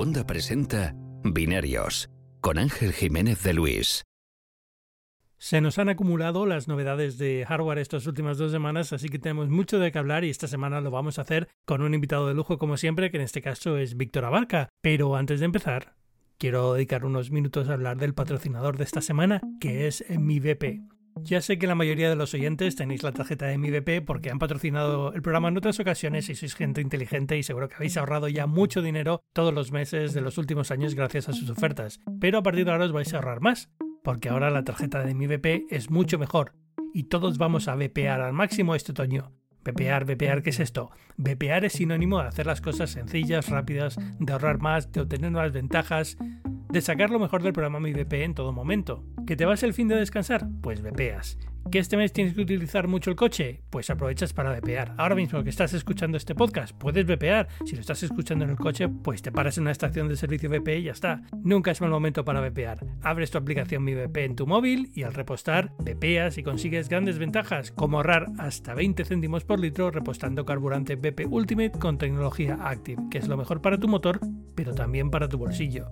Segunda presenta Binarios con Ángel Jiménez de Luis. Se nos han acumulado las novedades de hardware estas últimas dos semanas, así que tenemos mucho de qué hablar y esta semana lo vamos a hacer con un invitado de lujo como siempre, que en este caso es Víctor Abarca. Pero antes de empezar, quiero dedicar unos minutos a hablar del patrocinador de esta semana, que es MiVP. Ya sé que la mayoría de los oyentes tenéis la tarjeta de MiVP porque han patrocinado el programa en otras ocasiones y sois gente inteligente y seguro que habéis ahorrado ya mucho dinero todos los meses de los últimos años gracias a sus ofertas. Pero a partir de ahora os vais a ahorrar más, porque ahora la tarjeta de MiVP es mucho mejor y todos vamos a VPar al máximo este otoño. VPar, VPar, ¿qué es esto? VPar es sinónimo de hacer las cosas sencillas, rápidas, de ahorrar más, de obtener nuevas ventajas, de sacar lo mejor del programa Mi VP en todo momento. ¿Que te vas el fin de descansar? Pues VPas. ¿Que este mes tienes que utilizar mucho el coche? Pues aprovechas para VPar. Ahora mismo que estás escuchando este podcast, puedes VPar. Si lo estás escuchando en el coche, pues te paras en una estación de servicio VP y ya está. Nunca es mal momento para VPar. Abres tu aplicación Mi VP en tu móvil y al repostar, VPas y consigues grandes ventajas, como ahorrar hasta 20 céntimos por litro repostando carburante VP Ultimate con tecnología Active, que es lo mejor para tu motor, pero también para tu bolsillo.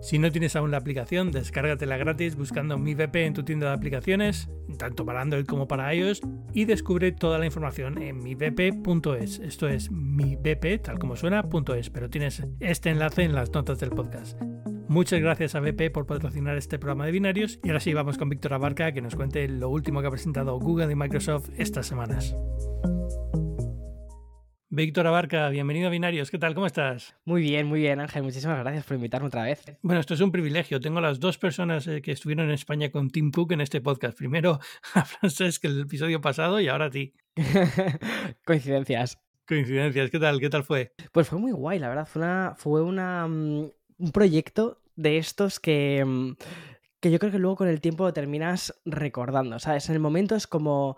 Si no tienes aún la aplicación, descárgatela gratis buscando Mi VP en tu tienda de aplicaciones, tanto para Android como para iOS, y descubre toda la información en mivp.es. Esto es mivp, tal como suena, .es, pero tienes este enlace en las notas del podcast. Muchas gracias a BP por patrocinar este programa de binarios y ahora sí vamos con Víctor Abarca que nos cuente lo último que ha presentado Google y Microsoft estas semanas. Víctor Abarca, bienvenido a Binarios. ¿Qué tal? ¿Cómo estás? Muy bien, muy bien, Ángel. Muchísimas gracias por invitarme otra vez. Bueno, esto es un privilegio. Tengo las dos personas eh, que estuvieron en España con Tim Cook en este podcast. Primero a Francesc el episodio pasado y ahora a ti. Coincidencias. Coincidencias. ¿Qué tal? ¿Qué tal fue? Pues fue muy guay, la verdad. Fue, una, fue una, mm, un proyecto de estos que mm, que yo creo que luego con el tiempo terminas recordando, ¿sabes? En el momento es como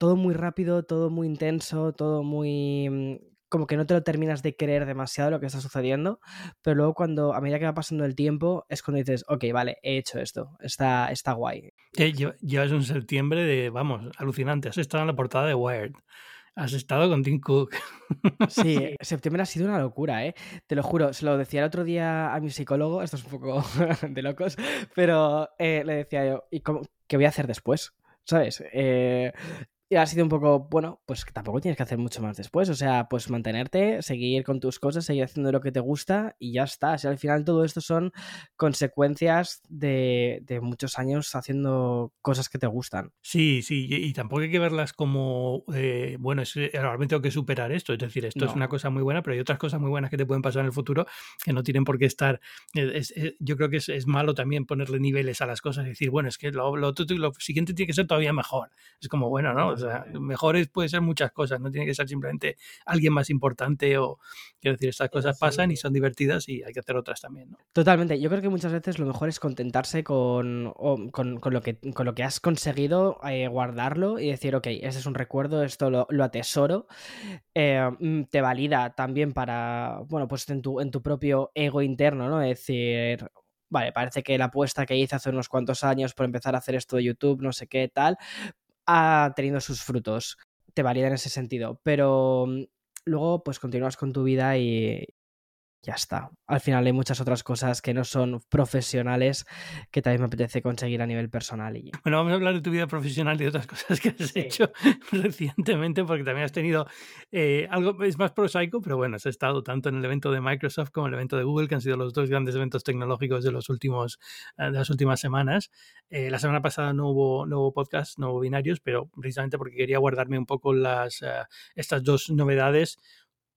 todo muy rápido, todo muy intenso, todo muy... Mm, como que no te lo terminas de creer demasiado lo que está sucediendo, pero luego cuando, a medida que va pasando el tiempo, es cuando dices, ok, vale, he hecho esto, está, está guay. llevas un septiembre de, vamos, alucinante, has estado en la portada de Wired. Has estado con Tim Cook. Sí, septiembre ha sido una locura, ¿eh? Te lo juro, se lo decía el otro día a mi psicólogo, esto es un poco de locos, pero eh, le decía yo, ¿y cómo, qué voy a hacer después? ¿Sabes? Eh, y ha sido un poco, bueno, pues tampoco tienes que hacer mucho más después. O sea, pues mantenerte, seguir con tus cosas, seguir haciendo lo que te gusta y ya está. O sea, al final todo esto son consecuencias de, muchos años haciendo cosas que te gustan. Sí, sí, y, tampoco hay que verlas como, eh, bueno, es, eh, realmente tengo que superar esto. Es decir, esto es una cosa muy buena, pero hay otras cosas muy buenas que te pueden pasar en el futuro que no tienen por qué estar. Eh, yo creo que es, malo también ponerle niveles a las cosas y decir, bueno, es que lo, lo, lo siguiente tiene que ser todavía mejor. Es como, bueno, ¿no? O sea, mejores puede ser muchas cosas, no tiene que ser simplemente alguien más importante o, quiero decir, estas cosas pasan y son divertidas y hay que hacer otras también, ¿no? Totalmente. Yo creo que muchas veces lo mejor es contentarse con, con, lo, que, con lo que has conseguido, eh, guardarlo y decir, ok, ese es un recuerdo, esto lo, atesoro. Eh, mm, te valida también para, bueno, pues en tu, en tu propio ego interno, ¿no? Es decir, vale, parece que la apuesta que hice hace unos cuantos años por empezar a hacer esto de YouTube, no sé qué, tal, ha tenido sus frutos. Te valida en ese sentido. Pero mm, luego, pues continúas con tu vida y, ya está. Al final hay muchas otras cosas que no son profesionales que también me apetece conseguir a nivel personal. Y... Bueno, vamos a hablar de tu vida profesional y de otras cosas que has hecho recientemente, porque también has tenido eh, algo, es más prosaico, pero bueno, has estado tanto en el evento de Microsoft como en el evento de Google, que han sido los dos grandes eventos tecnológicos de, los últimos, eh, de las últimas semanas. Eh, la semana pasada no hubo, no hubo podcast, no hubo binarios, pero precisamente porque quería guardarme un poco las, estas dos novedades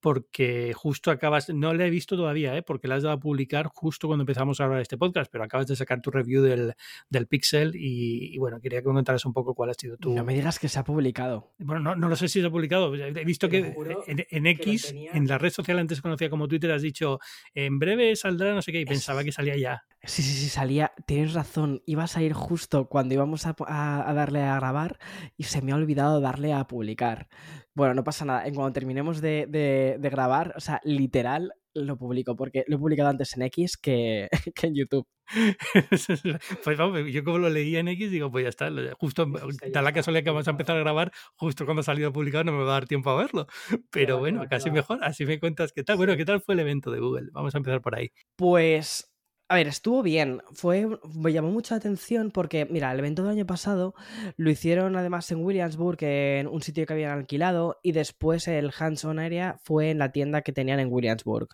porque justo acabas, no la he visto todavía, ¿eh? porque la has dado a publicar justo cuando empezamos a hablar de este podcast, pero acabas de sacar tu review del, del Pixel y, bueno, quería que me contaras un poco cuál ha sido tu... No me digas que se ha publicado. Bueno, no, no lo sé si se ha publicado, he visto que en, X, en la red social antes conocida como Twitter, has dicho, en breve saldrá no sé qué, y pensaba que salía ya. Sí, sí, sí, salía, tienes razón, ibas a ir justo cuando íbamos a, a darle a grabar y se me ha olvidado darle a publicar. Bueno, no pasa nada. En cuando terminemos de, de, grabar, o sea, literal, lo publico, porque lo he publicado antes en X que, que en YouTube. pues vamos, yo como lo leí en X, digo, pues ya está, justo, da la casualidad que vamos a empezar a grabar justo cuando ha salido publicado, no me va a dar tiempo a verlo. Pero bueno, casi mejor, así me cuentas qué tal. Bueno, ¿qué tal fue el evento de Google? Vamos a empezar por ahí. Pues a ver, estuvo bien. Fue, me llamó mucha atención porque, mira, el evento del año pasado lo hicieron además en Williamsburg, en un sitio que habían alquilado, y después el Hands-on Area fue en la tienda que tenían en Williamsburg.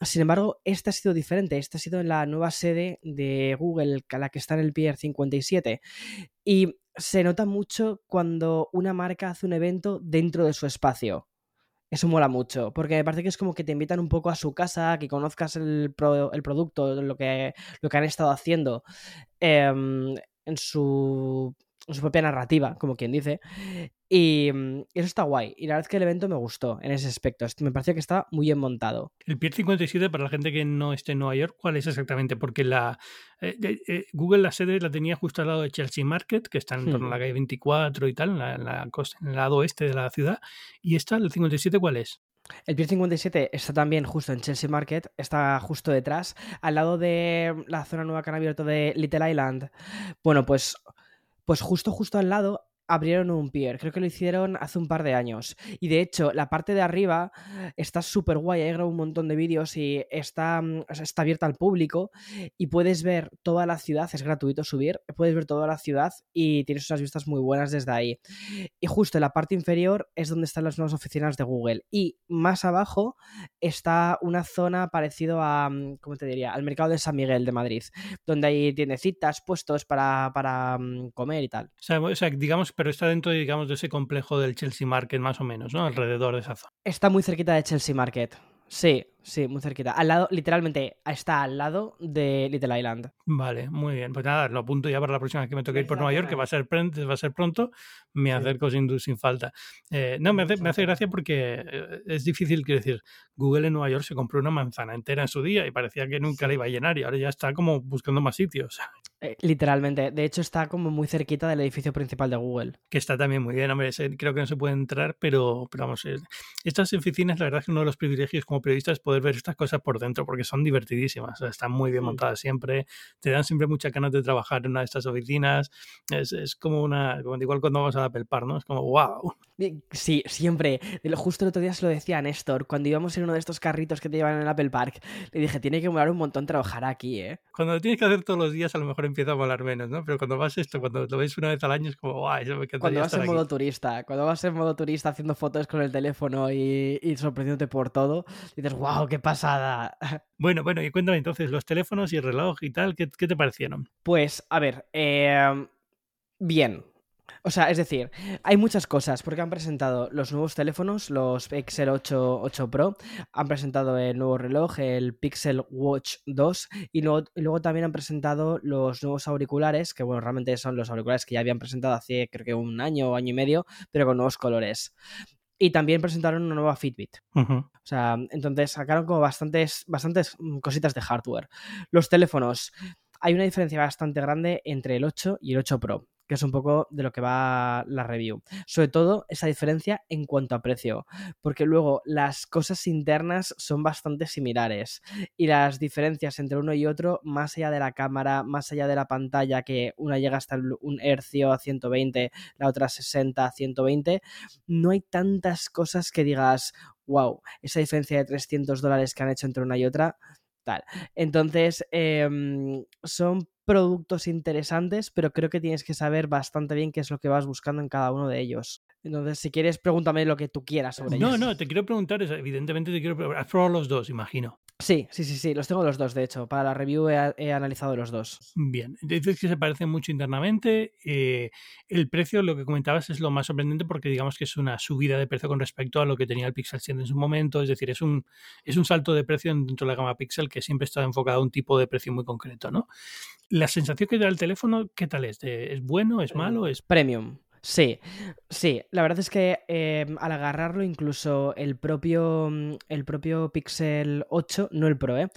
Sin embargo, este ha sido diferente. Este ha sido en la nueva sede de Google, la que está en el Pier 57. Y se nota mucho cuando una marca hace un evento dentro de su espacio. Eso mola mucho, porque me parece que es como que te invitan un poco a su casa, que conozcas el, el producto, lo que, lo que han estado haciendo. Em, en su su propia narrativa, como quien dice. Y mm, eso está guay. Y la verdad es que el evento me gustó en ese aspecto. Me pareció que estaba muy bien montado. El Pier 57, para la gente que no esté en Nueva York, ¿cuál es exactamente? Porque la eh, eh, Google la sede la tenía justo al lado de Chelsea Market, que está en torno a la hmm. calle 24 y tal, en, la, en, la costa, en el lado oeste de la ciudad. ¿Y esta, el 57, cuál es? El Pier 57 está también justo en Chelsea Market, está justo detrás, al lado de la zona nueva que han abierto de Little Island. Bueno, pues pues justo, justo al lado abrieron un pier. Creo que lo hicieron hace un par de años. Y de hecho, la parte de arriba está súper guay. Grabado un montón de vídeos y está, mm, está abierta al público. Y puedes ver toda la ciudad. Es gratuito subir. Puedes ver toda la ciudad y tienes unas vistas muy buenas desde ahí. Y justo en la parte inferior es donde están las nuevas oficinas de Google. Y más abajo está una zona parecido a, mm, ¿cómo te diría? Al mercado de San Miguel de Madrid. Donde hay citas puestos para, para mm, comer y tal. O sea, digamos pero está dentro, digamos, de ese complejo del Chelsea Market, más o menos, ¿no? Alrededor de esa zona. Está muy cerquita de Chelsea Market. Sí, sí, muy cerquita. Al lado, literalmente, está al lado de Little Island. Vale, muy bien. Pues nada, lo apunto ya para la próxima vez que me toque ir por Nueva York, que va a ser, va a ser pronto. Me acerco sin, sin falta. Eh, no, me hace, me hace gracia porque eh, es difícil, quiero decir, Google en Nueva York se compró una manzana entera en su día y parecía que nunca la iba a llenar y ahora ya está como buscando más sitios. Eh, literalmente. De hecho, está como muy cerquita del edificio principal de Google. Que está también muy bien, hombre. Creo que no se puede entrar, pero, pero vamos, estas oficinas, la verdad es que uno de los privilegios como periodista es poder ver estas cosas por dentro, porque son divertidísimas. están muy bien montadas siempre. Te dan siempre muchas ganas de trabajar en una de estas oficinas. Es, es como una, como igual cuando vamos a Apple Park, ¿no? Es como, wow. Sí, siempre. Justo el otro día se lo decía a Néstor, cuando íbamos en uno de estos carritos que te llevan en el Apple Park, le dije, tiene que molar un montón trabajar aquí, ¿eh? Cuando lo tienes que hacer todos los días, a lo mejor empieza a molar menos, ¿no? Pero cuando vas esto, cuando lo ves una vez al año, es como, guau, eso me Cuando vas en modo turista, cuando vas en modo turista haciendo fotos con el teléfono y, y sorprendiéndote por todo, dices, wow, qué pasada. Bueno, bueno, y cuéntame entonces, los teléfonos y el reloj y tal, ¿qué, qué te parecieron? Pues, a ver, eh, bien, o sea, es decir, hay muchas cosas, porque han presentado los nuevos teléfonos, los Pixel 8, 8 Pro, han presentado el nuevo reloj, el Pixel Watch 2, y luego, también han presentado los nuevos auriculares, que bueno, realmente son los auriculares que ya habían presentado hace creo que un año o año y medio, pero con nuevos colores. Y también presentaron una nueva Fitbit. O sea, entonces sacaron como bastantes, bastantes cositas de hardware. Los teléfonos, hay una diferencia bastante grande entre el 8 y el 8 Pro que es un poco de lo que va la review. Sobre todo esa diferencia en cuanto a precio, porque luego las cosas internas son bastante similares y las diferencias entre uno y otro, más allá de la cámara, más allá de la pantalla, que una llega hasta un hercio a 120, la otra a 60 a 120, no hay tantas cosas que digas, wow, esa diferencia de 300 dólares que han hecho entre una y otra, tal. Entonces, em, son productos interesantes, pero creo que tienes que saber bastante bien qué es lo que vas buscando en cada uno de ellos. Entonces, si quieres, pregúntame lo que tú quieras sobre ellos. No, no, te quiero preguntar, evidentemente te quiero preguntar, has probado los dos, imagino. Sí, sí, sí, sí, los tengo los dos, de hecho. Para la review he, analizado los dos. Bien, dices que se parecen mucho internamente. Eh, el precio, lo que comentabas, es lo más sorprendente porque digamos que es una subida de precio con respecto a lo que tenía el Pixel 100 en su momento. Es decir, es un, es un salto de precio dentro de la gama Pixel que siempre está enfocado a un tipo de precio muy concreto, ¿no? La sensación que da el teléfono, ¿qué tal es? ¿Es bueno? ¿Es malo? ¿Es premium? Sí, sí, la verdad es que em, al agarrarlo incluso el propio, mm, el propio Pixel 8, no el Pro, ¿eh?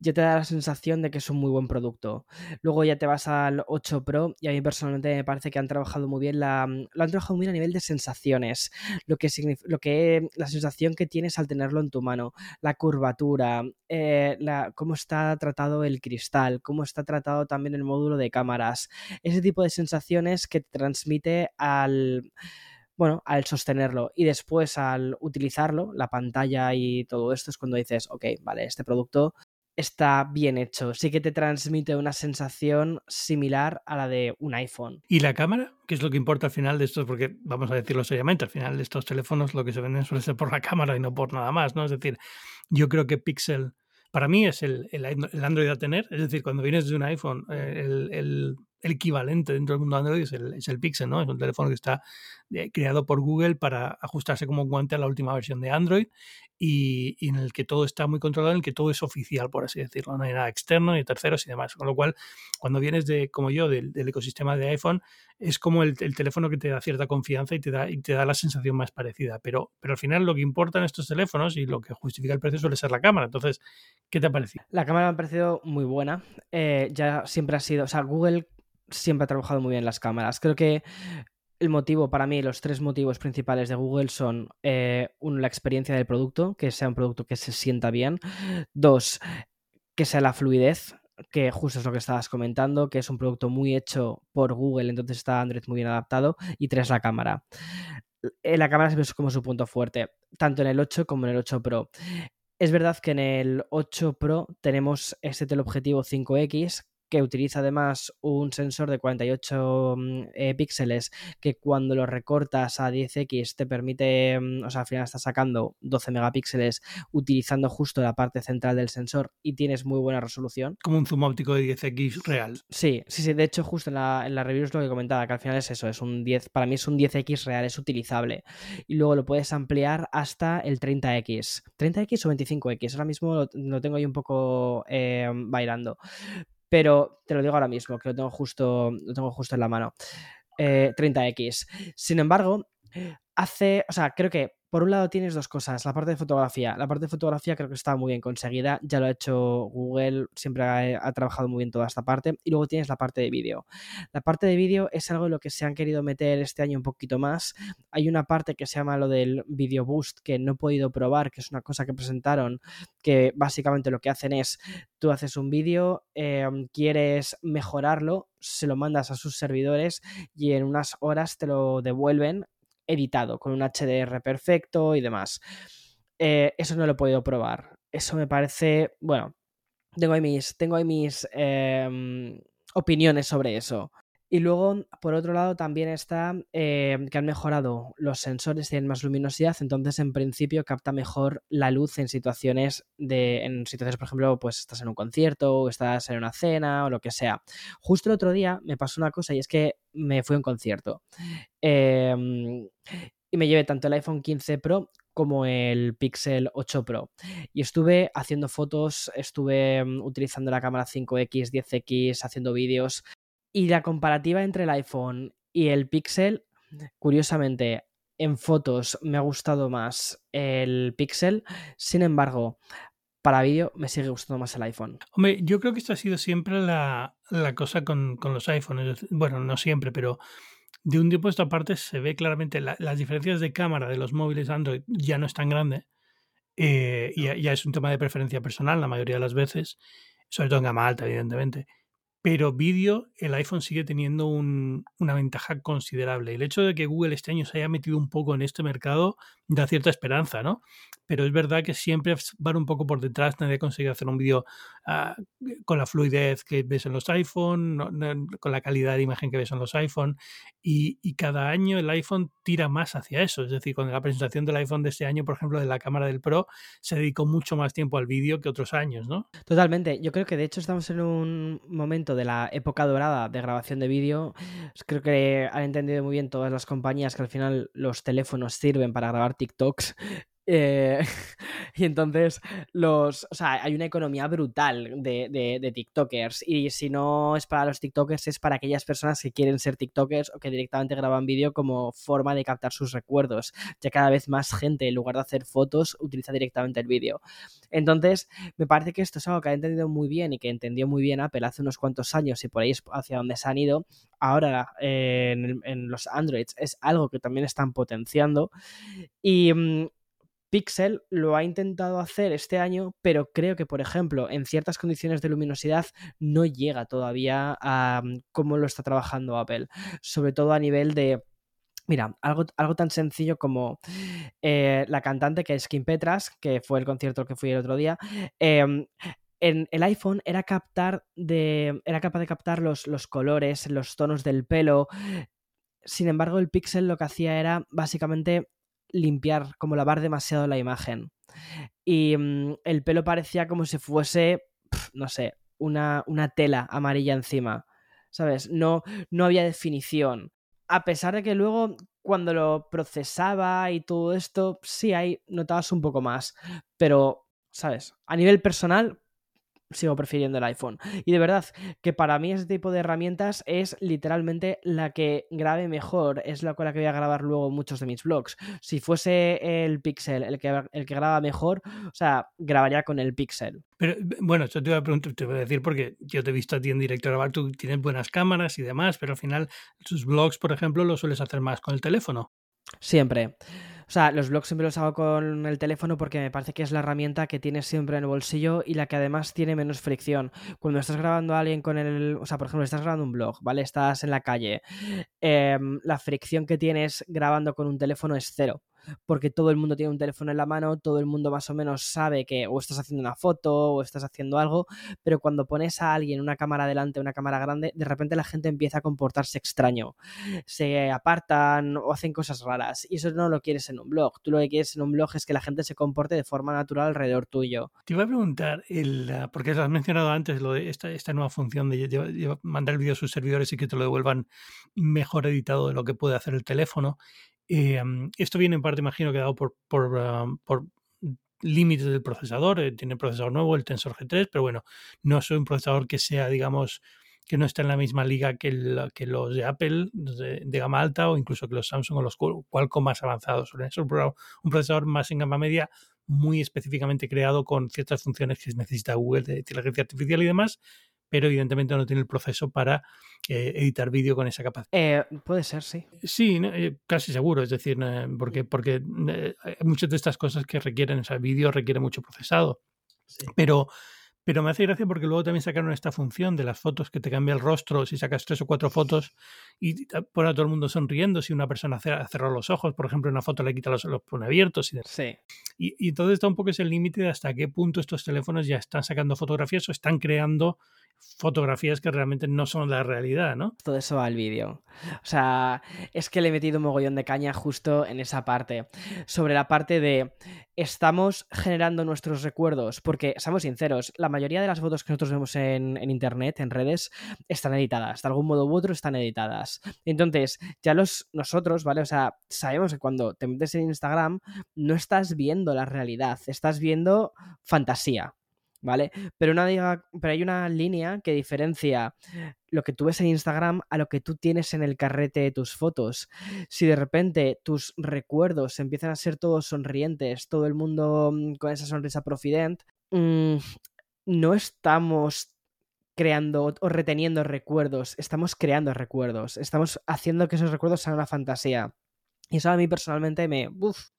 ya te da la sensación de que es un muy buen producto. Luego ya te vas al 8 Pro y a mí personalmente me parece que han trabajado muy bien la, mm, lo han trabajado muy bien a nivel de sensaciones, lo que, lo que la sensación que tienes al tenerlo en tu mano, la curvatura, eh, la, cómo está tratado el cristal, cómo está tratado también el módulo de cámaras, ese tipo de sensaciones que te transmite al bueno, al sostenerlo y después al utilizarlo, la pantalla y todo esto es cuando dices, ok, vale, este producto está bien hecho, sí que te transmite una sensación similar a la de un iPhone. ¿Y la cámara? ¿Qué es lo que importa al final de estos? Porque vamos a decirlo seriamente, al final de estos teléfonos lo que se venden suele ser por la cámara y no por nada más, ¿no? Es decir, yo creo que Pixel para mí es el, el, Android a tener, es decir, cuando vienes de un iPhone, eh, el, el equivalente dentro del mundo Android es el, es el Pixel, ¿no? Es un teléfono que está eh, creado por Google para ajustarse como guante a la última versión de Android y, en el que todo está muy controlado, en el que todo es oficial, por así decirlo. No hay nada externo ni terceros y demás. Con lo cual, cuando vienes de, como yo, del, ecosistema de iPhone, es como el, teléfono que te da cierta confianza y te da, y te da la sensación más parecida. Pero, pero al final lo que importa en estos teléfonos y lo que justifica el precio suele ser la cámara. Entonces, ¿qué te ha parecido? La cámara me ha parecido muy buena. Eh, ya siempre ha sido, o sea, Google siempre ha trabajado muy bien las cámaras. Creo que el motivo para mí, los tres motivos principales de Google son eh, la experiencia del producto, que sea un producto que se sienta bien. Dos, que sea la fluidez, que justo es lo que estabas comentando, que es un producto muy hecho por Google, entonces está Android muy bien adaptado. Y tres, la cámara. Eh, la cámara es como su punto fuerte, tanto en el 8 como en el 8 Pro. Es verdad que en el 8 Pro tenemos este teleobjetivo 5X que utiliza además un sensor de 48 mm, eh, píxeles que cuando lo recortas a 10x te permite, mm, o sea, al final estás sacando 12 megapíxeles utilizando justo la parte central del sensor y tienes muy buena resolución. Como un zoom óptico de 10x real. Sí, sí, sí, de hecho justo en la, en la review es lo que comentaba, que al final es eso, es un 10, para mí es un 10x real, es utilizable. Y luego lo puedes ampliar hasta el 30x. 30x o 25x, ahora mismo lo, tengo ahí un poco eh, bailando pero te lo digo ahora mismo, que lo tengo justo, lo tengo justo en la mano. 30X. Eh, Sin embargo, hace, o sea, creo que por un lado tienes dos cosas, la parte de fotografía. La parte de fotografía creo que está muy bien conseguida, ya lo ha hecho Google, siempre ha, trabajado muy bien toda esta parte. Y luego tienes la parte de vídeo. La parte de vídeo es algo en lo que se han querido meter este año un poquito más. Hay una parte que se llama lo del Video Boost que no he podido probar, que es una cosa que presentaron, que básicamente lo que hacen es, tú haces un vídeo, em, quieres mejorarlo, se lo mandas a sus servidores y en unas horas te lo devuelven editado, con un HDR perfecto y demás. Eh, eso no lo he podido probar. Eso me parece, bueno, tengo ahí mis, tengo mis em, opiniones sobre eso. Y luego, por otro lado, también está em, que han mejorado los sensores, tienen más luminosidad, entonces en principio capta mejor la luz en situaciones de, en situaciones, por ejemplo, pues estás en un concierto o estás en una cena o lo que sea. Justo el otro día me pasó una cosa y es que me fui a un concierto. Em, y me llevé tanto el iPhone 15 Pro como el Pixel 8 Pro. Y estuve haciendo fotos, estuve mm, utilizando la cámara 5X, 10X, haciendo vídeos. Y la comparativa entre el iPhone y el Pixel, curiosamente, en fotos me ha gustado más el Pixel. Sin embargo, para vídeo me sigue gustando más el iPhone. Hombre, yo creo que esto ha sido siempre la, cosa con, los iPhones. Bueno, no siempre, pero de un tiempo a esta parte se ve claramente las diferencias de cámara de los móviles Android ya no es tan grande. Eh, y ya es un tema de preferencia personal la mayoría de las veces, sobre todo en gama alta, evidentemente. Pero vídeo, el iPhone sigue teniendo una ventaja considerable. El hecho de que Google este año se haya metido un poco en este mercado da cierta esperanza, ¿no? Pero es verdad que siempre van un poco por detrás, nadie consigue hacer un vídeo ah, con la fluidez que ves en los iPhone, con la calidad de imagen que ves en los iPhone. Y, y, cada año el iPhone tira más hacia eso. Es decir, con la presentación del iPhone de este año, por ejemplo, de la cámara del Pro, se dedicó mucho más tiempo al vídeo que otros años, ¿no? Totalmente. Yo creo que de hecho estamos en un momento de la época dorada de grabación de vídeo, creo que han entendido muy bien todas las compañías que al final los teléfonos sirven para grabar TikToks Eh, y entonces, los, o sea, hay una economía brutal de, de, TikTokers. Y si no es para los TikTokers, es para aquellas personas que quieren ser TikTokers o que directamente graban vídeo como forma de captar sus recuerdos. Ya cada vez más gente, en lugar de hacer fotos, utiliza directamente el vídeo. Entonces, me parece que esto es algo que ha entendido muy bien y que entendió muy bien Apple hace unos cuantos años y por ahí es hacia donde se han ido. Ahora eh, en, los Androids es algo que también están potenciando. Y mm, Pixel lo ha intentado hacer este año, pero creo que, por ejemplo, en ciertas condiciones de luminosidad no llega todavía a mm, cómo lo está trabajando Apple, sobre todo a nivel de... Mira, algo, algo tan sencillo como eh, la cantante que es Kim Petras, que fue el concierto que fui el otro día, em, en el iPhone era captar de. era capaz de captar los, los, colores, los tonos del pelo. Sin embargo, el Pixel lo que hacía era básicamente limpiar, como lavar demasiado la imagen. Y mm, el pelo parecía como si fuese, no sé, una, una, tela amarilla encima. ¿Sabes? No, no había definición. A pesar de que luego, cuando lo procesaba y todo esto, sí hay, notabas un poco más. Pero, ¿sabes? A nivel personal, sigo prefiriendo el iPhone. Y de verdad que para mí ese tipo de herramientas es literalmente la que grabe mejor, es la con la que voy a grabar luego muchos de mis vlogs. Si fuese el Pixel el que, el que graba mejor, o sea, grabaría con el Pixel. Pero bueno, eso te iba a preguntar, te voy a decir porque yo te he visto a ti en directo grabar, tú tienes buenas cámaras y demás, pero al final tus vlogs, por ejemplo, los sueles hacer más con el teléfono. Siempre. O sea, los blogs siempre los hago con el teléfono porque me parece que es la herramienta que tienes siempre en el bolsillo y la que además tiene menos fricción. Cuando estás grabando a alguien con el. O sea, por ejemplo, estás grabando un blog, ¿vale? Estás en la calle. Em, la fricción que tienes grabando con un teléfono es cero porque todo el mundo tiene un teléfono en la mano, todo el mundo más o menos sabe que o estás haciendo una foto o estás haciendo algo, pero cuando pones a alguien una cámara delante, una cámara grande, de repente la gente empieza a comportarse extraño, se apartan o hacen cosas raras y eso no lo quieres en un blog. Tú lo que quieres en un blog es que la gente se comporte de forma natural alrededor tuyo. Te iba a preguntar, el, porque has mencionado antes lo de esta, esta nueva función de, mandar el vídeo a sus servidores y que te lo devuelvan mejor editado de lo que puede hacer el teléfono. Eh, esto viene en parte, imagino, que dado por, por, por límites del procesador. Eh, tiene procesador nuevo, el Tensor G3, pero bueno, no es un procesador que sea, digamos, que no está en la misma liga que, que los de Apple de, gama alta o incluso que los Samsung o los Qualcomm más avanzados. Es un procesador más en gama media muy específicamente creado con ciertas funciones que necesita Google de inteligencia artificial y demás, pero evidentemente no tiene el proceso para eh, editar vídeo con esa capacidad. Eh, puede ser, sí. Sí, eh, casi seguro, es decir, porque, porque muchas de estas cosas que requieren, ese vídeo requiere mucho procesado. Pero, pero me hace gracia porque luego también sacaron esta función de las fotos que te cambia el rostro si sacas tres o cuatro fotos y pone a todo el mundo sonriendo. Si una persona cerrado los ojos, por ejemplo, una foto le quita los, los pone abiertos. Y, sí. y, y entonces está un poco el límite de hasta qué punto estos teléfonos ya están sacando fotografías o están creando fotografías que realmente no son la realidad, ¿no? Todo eso va al vídeo. O sea, es que le he metido un mogollón de caña justo en esa parte. Sobre la parte de estamos generando nuestros recuerdos, porque, seamos sinceros, la mayoría de las fotos que nosotros vemos en, internet, en redes, están editadas. De algún modo u otro están editadas. Entonces, ya los nosotros, ¿vale? O sea, sabemos que cuando te metes en Instagram, no estás viendo la realidad, estás viendo fantasía. ¿Vale? Pero, una, pero hay una línea que diferencia lo que tú ves en Instagram a lo que tú tienes en el carrete de tus fotos. Si de repente tus recuerdos empiezan a ser todos sonrientes, todo el mundo mm, con esa sonrisa profident, mm, no estamos creando o reteniendo recuerdos, estamos creando recuerdos, estamos haciendo que esos recuerdos sean una fantasía. Y eso a mí personalmente me...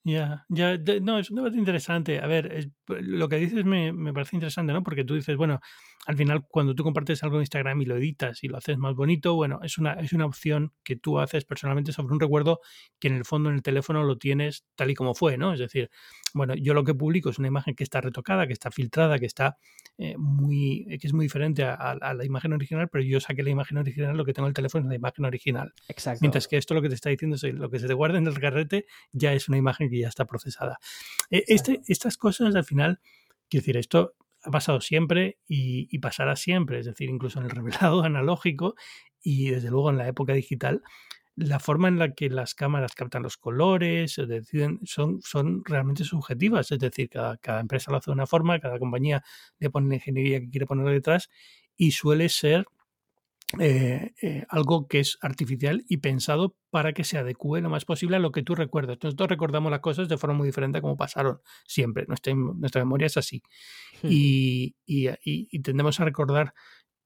Ya, ya, no, es un debate interesante. A ver, lo que dices me, me, parece interesante, ¿no? Porque tú dices, bueno, al final cuando tú compartes algo en Instagram y lo editas y lo haces más bonito, bueno, es una, es una opción que tú haces personalmente sobre un recuerdo que en el fondo en el teléfono lo tienes tal y como fue, ¿no? Es decir, bueno, yo lo que publico es una imagen que está retocada, que está filtrada, que está eh, muy, que es muy diferente a, la imagen original, pero yo saqué la imagen original, lo que tengo en el teléfono es la imagen original. Exacto. Mientras que esto lo que te está diciendo es lo que se te guarda en el carrete ya es una imagen que ya está procesada. Eh, este, estas cosas al final, quiero decir, esto ha pasado siempre y, y, pasará siempre, es decir, incluso en el revelado analógico y desde luego en la época digital, la forma en la que las cámaras captan los colores, deciden, son, son realmente subjetivas. Es decir, cada, cada empresa lo hace de una forma, cada compañía le pone la ingeniería que quiere poner detrás y suele ser eh, eh, algo que es artificial y pensado para que se adecue lo más posible a lo que tú recuerdas. Nosotros recordamos las cosas de forma muy diferente a como pasaron siempre. Nuestra, nuestra memoria es así. Hmm. Y, y, y, tendemos a recordar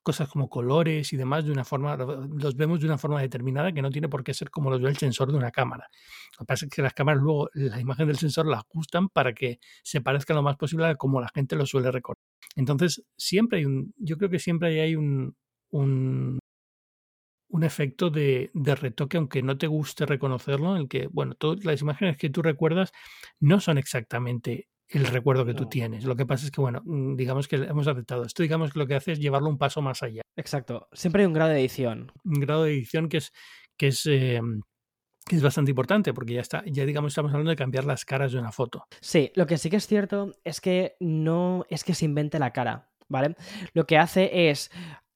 cosas como colores y demás de una forma, los vemos de una forma determinada que no tiene por qué ser como los ve el sensor de una cámara. Lo que pasa es que las cámaras luego la imagen del sensor la ajustan para que se parezca lo más posible a como la gente lo suele recordar. Entonces, siempre hay un, yo creo que siempre hay un, un, un efecto de, de, retoque, aunque no te guste reconocerlo, en el que, bueno, todas las imágenes que tú recuerdas no son exactamente el recuerdo que tú tienes. Lo que pasa es que, bueno, mm, digamos que hemos aceptado esto, digamos que lo que hace es llevarlo un paso más allá. Exacto, siempre hay un grado de edición. Un grado de edición que es, que es, em, que es bastante importante, porque ya está, ya digamos, estamos hablando de cambiar las caras de una foto. Sí, lo que sí que es cierto es que no es que se invente la cara. ¿Vale? Lo que hace es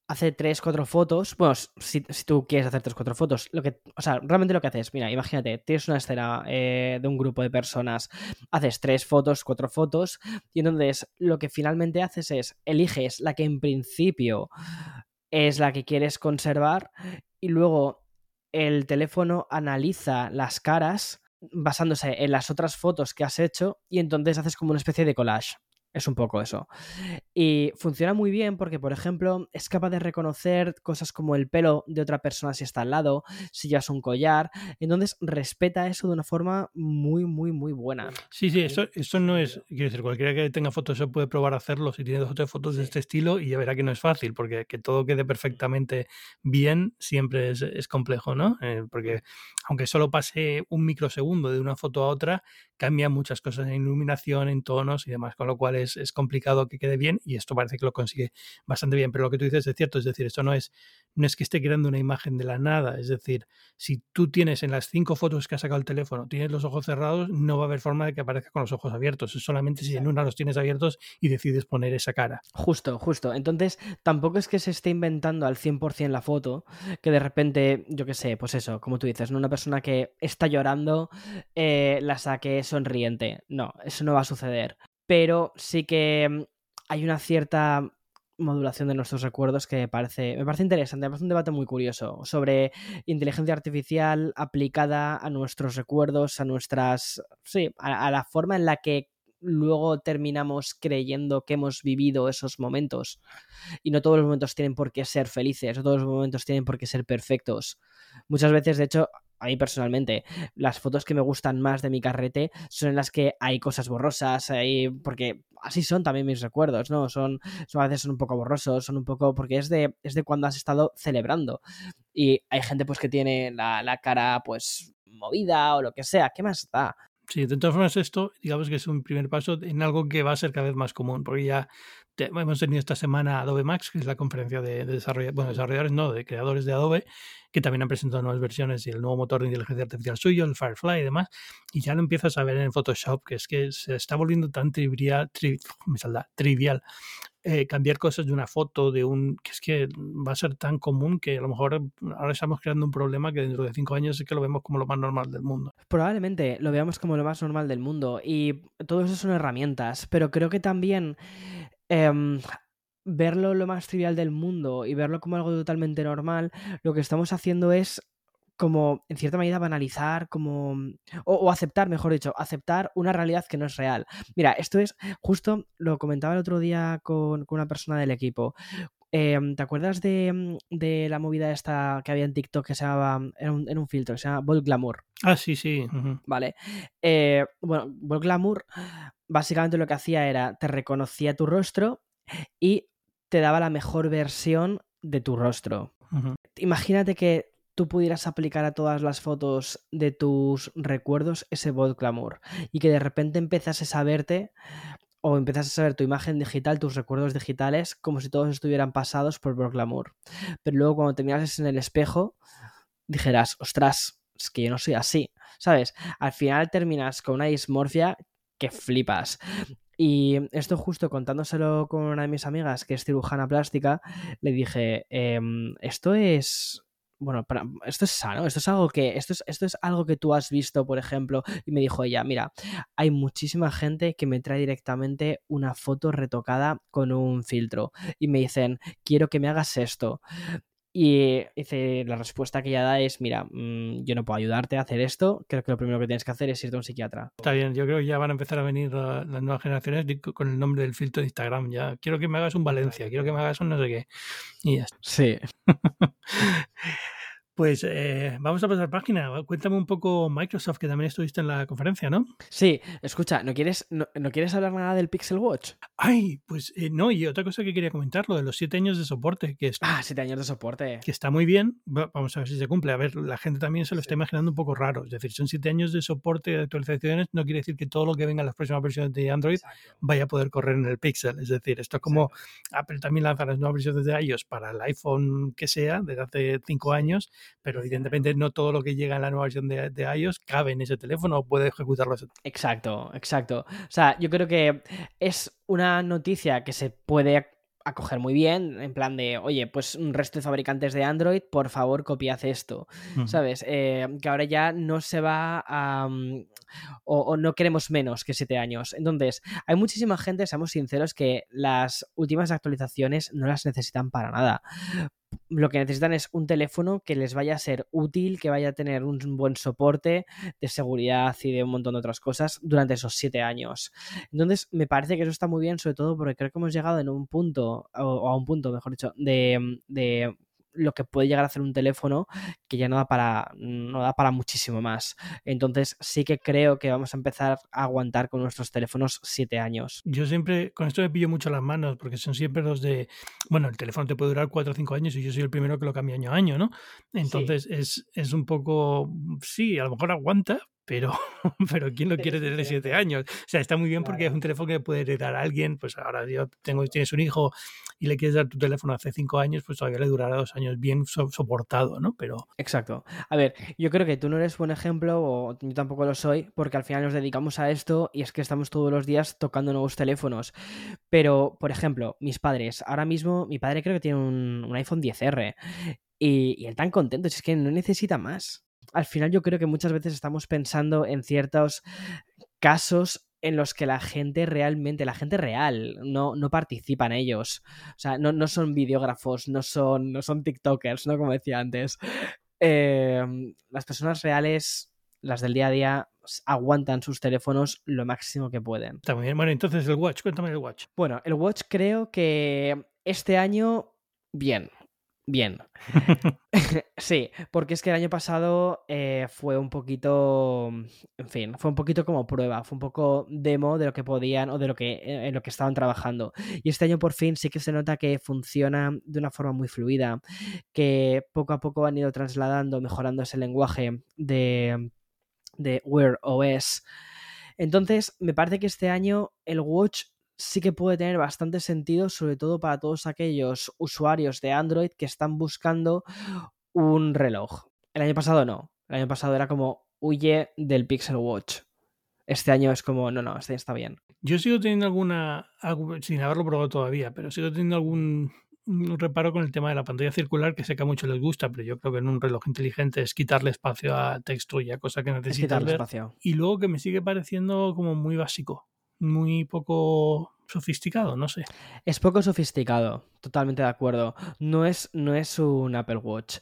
hace 3, 4 fotos. Bueno, si, tú quieres hacer 3, 4 fotos, lo que, o sea, realmente lo que haces, mira, imagínate, tienes una escena eh, de un grupo de personas, haces 3 fotos, 4 fotos, y entonces lo que finalmente haces es eliges la que en principio es la que quieres conservar, y luego el teléfono analiza las caras basándose en las otras fotos que has hecho, y entonces haces como una especie de collage. Es un poco eso. Y funciona muy bien porque, por ejemplo, es capaz de reconocer cosas como el pelo de otra persona si está al lado, si llevas un collar. Entonces, respeta eso de una forma muy, muy, muy buena. Sí, sí, eso, eso no es. Quiero decir, cualquiera que tenga fotos se puede probar a hacerlo si tiene dos o tres fotos de este estilo y ya verá que no es fácil, porque que todo quede perfectamente bien siempre es, complejo, ¿no? Eh, porque aunque solo pase un microsegundo de una foto a otra, cambia muchas cosas en iluminación, en tonos y demás, con lo cual es es, complicado que quede bien y esto parece que lo consigue bastante bien. Pero lo que tú dices es cierto, es decir, esto no es, no es que esté creando una imagen de la nada, es decir, si tú tienes en las cinco fotos que ha sacado el teléfono, tienes los ojos cerrados, no va a haber forma de que aparezca con los ojos abiertos, es solamente si en una los tienes abiertos y decides poner esa cara. Justo, justo. Entonces, tampoco es que se esté inventando al 100% la foto, que de repente, yo qué sé, pues eso, como tú dices, una persona que está llorando eh, la saque sonriente. No, eso no va a suceder pero sí que mm, hay una cierta modulación de nuestros recuerdos que me parece, me parece interesante, me parece un debate muy curioso sobre inteligencia artificial aplicada a nuestros recuerdos, a nuestras, sí, a, la forma en la que luego terminamos creyendo que hemos vivido esos momentos. Y no todos los momentos tienen por qué ser felices, no todos los momentos tienen por qué ser perfectos. Muchas veces, de hecho, a mí personalmente, las fotos que me gustan más de mi carrete son en las que hay cosas borrosas, porque así son también mis recuerdos, ¿no? Son, son, a veces son un poco borrosos, son un poco, porque es de, es de cuando has estado celebrando. Y hay gente pues que tiene la, la cara pues movida o lo que sea, ¿qué más da? Sí, de todas formas esto, digamos que es un primer paso en algo que va a ser cada vez más común, porque ya hemos tenido esta semana Adobe Max, que es la conferencia de, desarrolladores, bueno, desarrolladores no, de creadores de Adobe, que también han presentado nuevas versiones y el nuevo motor de inteligencia artificial suyo, el Firefly y demás, y ya lo empiezas a ver en Photoshop, que es que se está volviendo tan trivial, me trivial eh, cambiar cosas de una foto, de un. que es que va a ser tan común que a lo mejor ahora estamos creando un problema que dentro de cinco años es que lo vemos como lo más normal del mundo. Probablemente lo veamos como lo más normal del mundo y todo eso son herramientas, pero creo que también. Em, verlo lo más trivial del mundo y verlo como algo totalmente normal, lo que estamos haciendo es como, en cierta medida, banalizar, como, o, aceptar, mejor dicho, aceptar una realidad que no es real. Mira, esto es, justo lo comentaba el otro día con, una persona del equipo. Em, ¿Te acuerdas de, de, la movida esta que había en TikTok que se llamaba, en un, un filtro, que se llama Bol Glamour? Ah, sí, sí. Vale. Eh, bueno, Bol Glamour básicamente lo que hacía era, te reconocía tu rostro y te daba la mejor versión de tu rostro. Imagínate que tú pudieras aplicar a todas las fotos de tus recuerdos ese bot glamour y que de repente empezases a verte o empezases a ver tu imagen digital, tus recuerdos digitales, como si todos estuvieran pasados por bot glamour. Pero luego cuando te mirases en el espejo, dijeras, ostras, es que yo no soy así, ¿sabes? Al final terminas con una dismorfia que flipas. Y esto justo contándoselo con una de mis amigas que es cirujana plástica, le dije, em, esto es bueno, para, esto es sano, esto es algo que, esto es, esto es algo que tú has visto, por ejemplo, y me dijo ella, mira, hay muchísima gente que me trae directamente una foto retocada con un filtro y me dicen, quiero que me hagas esto. Y dice, la respuesta que ella da es, mira, mm, yo no puedo ayudarte a hacer esto, creo que lo primero que tienes que hacer es irte a un psiquiatra. Está bien, yo creo que ya van a empezar a venir las nuevas generaciones con el nombre del filtro de Instagram. Ya quiero que me hagas un Valencia, quiero que me hagas un no sé qué. Y ya está. Sí. Pues eh, vamos a pasar página. Cuéntame un poco Microsoft, que también estuviste en la conferencia, ¿no? Sí, escucha, ¿no quieres, no, quieres hablar nada del Pixel Watch? Ay, pues eh, no, y otra cosa que quería comentar, lo de los siete años de soporte. Que ah, siete años de soporte. Que está muy bien. Vamos a ver si se cumple. A ver, la gente también se lo está imaginando un poco raro. Es decir, son siete años de soporte de actualizaciones, no quiere decir que todo lo que venga en las próximas versiones de Android vaya a poder correr en el Pixel. Es decir, esto es como Apple también lanza las nuevas versiones de iOS para el iPhone que sea, desde hace cinco años, pero evidentemente no todo lo que llega en la nueva versión de, iOS cabe en ese teléfono o puede ejecutarlo. Exacto, exacto. O sea, yo creo que es una noticia que se puede acoger muy bien, en plan de, oye, pues un resto de fabricantes de Android, por favor, copiad esto, ¿sabes? Eh, que ahora ya no se va a... Mm, o, o, no queremos menos que siete años. Entonces, hay muchísima gente, seamos sinceros, que las últimas actualizaciones no las necesitan para nada lo que necesitan es un teléfono que les vaya a ser útil, que vaya a tener un buen soporte de seguridad y de un montón de otras cosas durante esos siete años. Entonces, me parece que eso está muy bien, sobre todo porque creo que hemos llegado en un punto, o a un punto, mejor dicho, de, de lo que puede llegar a hacer un teléfono que ya no da para no da para muchísimo más. Entonces sí que creo que vamos a empezar a aguantar con nuestros teléfonos siete años. Yo siempre, con esto me pillo mucho las manos, porque son siempre los de, bueno, el teléfono te puede durar cuatro o cinco años y yo soy el primero que lo cambia año a año, ¿no? Entonces es, es un poco, sí, a lo mejor aguanta, pero, pero ¿quién lo quiere tener siete años? O sea, está muy bien porque es un teléfono que puede heredar a alguien, pues ahora yo tengo, tienes un hijo y le quieres dar tu teléfono hace cinco años, pues todavía le durará dos años bien soportado, ¿no? Pero... Exacto. A ver, yo creo que tú no eres buen ejemplo, o yo tampoco lo soy, porque al final nos dedicamos a esto y es que estamos todos los días tocando nuevos teléfonos. Pero, por ejemplo, mis padres, ahora mismo, mi padre creo que tiene un, iPhone 10R y, y él tan contento, es que no necesita más al final yo creo que muchas veces estamos pensando en ciertos casos en los que la gente realmente, la gente real, no, no participa en ellos. O sea, no, no son videógrafos, no son, no son TikTokers, ¿no? Como decía antes. Em, las personas reales, las del día a día, aguantan sus teléfonos lo máximo que pueden. Está muy bien. Bueno, entonces el Watch, cuéntame el Watch. Bueno, el Watch creo que este año, bien bien. sí, porque es que el año pasado eh, fue un poquito, en fin, fue un poquito como prueba, fue un poco demo de lo que podían o de lo que, eh, en lo que estaban trabajando. Y este año por fin sí que se nota que funciona de una forma muy fluida, que poco a poco han ido trasladando, mejorando ese lenguaje de, de Wear OS. Entonces, me parece que este año el Watch sí que puede tener bastante sentido, sobre todo para todos aquellos usuarios de Android que están buscando un reloj. El año pasado no. El año pasado era como huye del Pixel Watch. Este año es como, no, no, este está bien. Yo sigo teniendo alguna, sin haberlo probado todavía, pero sigo teniendo algún reparo con el tema de la pantalla circular que sé que a muchos les gusta, pero yo creo que en un reloj inteligente es quitarle espacio a texto y a cosas que necesitas ver. Espacio. Y luego que me sigue pareciendo como muy básico muy poco sofisticado, no sé. Es poco sofisticado, totalmente de acuerdo. No es, no es un Apple Watch.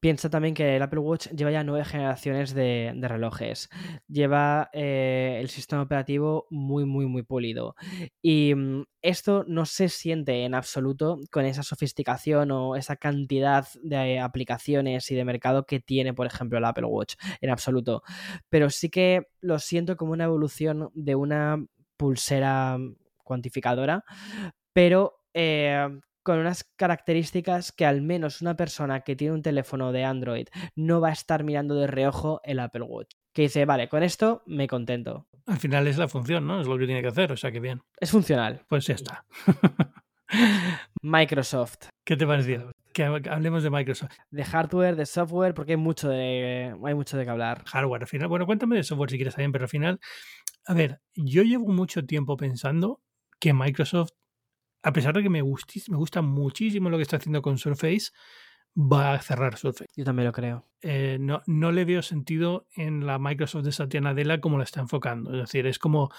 Piensa también que el Apple Watch lleva ya nueve generaciones de, relojes. Lleva eh, el sistema operativo muy, muy, muy pulido. Y mm, esto no se siente en absoluto con esa sofisticación o esa cantidad de aplicaciones y de mercado que tiene, por ejemplo, el Apple Watch. En absoluto. Pero sí que lo siento como una evolución de una pulsera cuantificadora, pero eh, con unas características que al menos una persona que tiene un teléfono de Android no va a estar mirando de reojo el Apple Watch. Que dice, vale, con esto me contento. Al final es la función, ¿no? Es lo que tiene que hacer, o sea que bien. Es funcional. Pues ya está. Microsoft. ¿Qué te pareció? Que hablemos de Microsoft. De hardware, de software, porque hay mucho de, hay mucho de que hablar. Hardware, al final. Bueno, cuéntame de software si quieres también, pero al final a ver, yo llevo mucho tiempo pensando que Microsoft, a pesar de que me, me gusta muchísimo lo que está haciendo con Surface, va a cerrar Surface. Yo también lo creo. Eh, no, no le veo sentido en la Microsoft de Satya Nadella como la está enfocando. Es decir, es como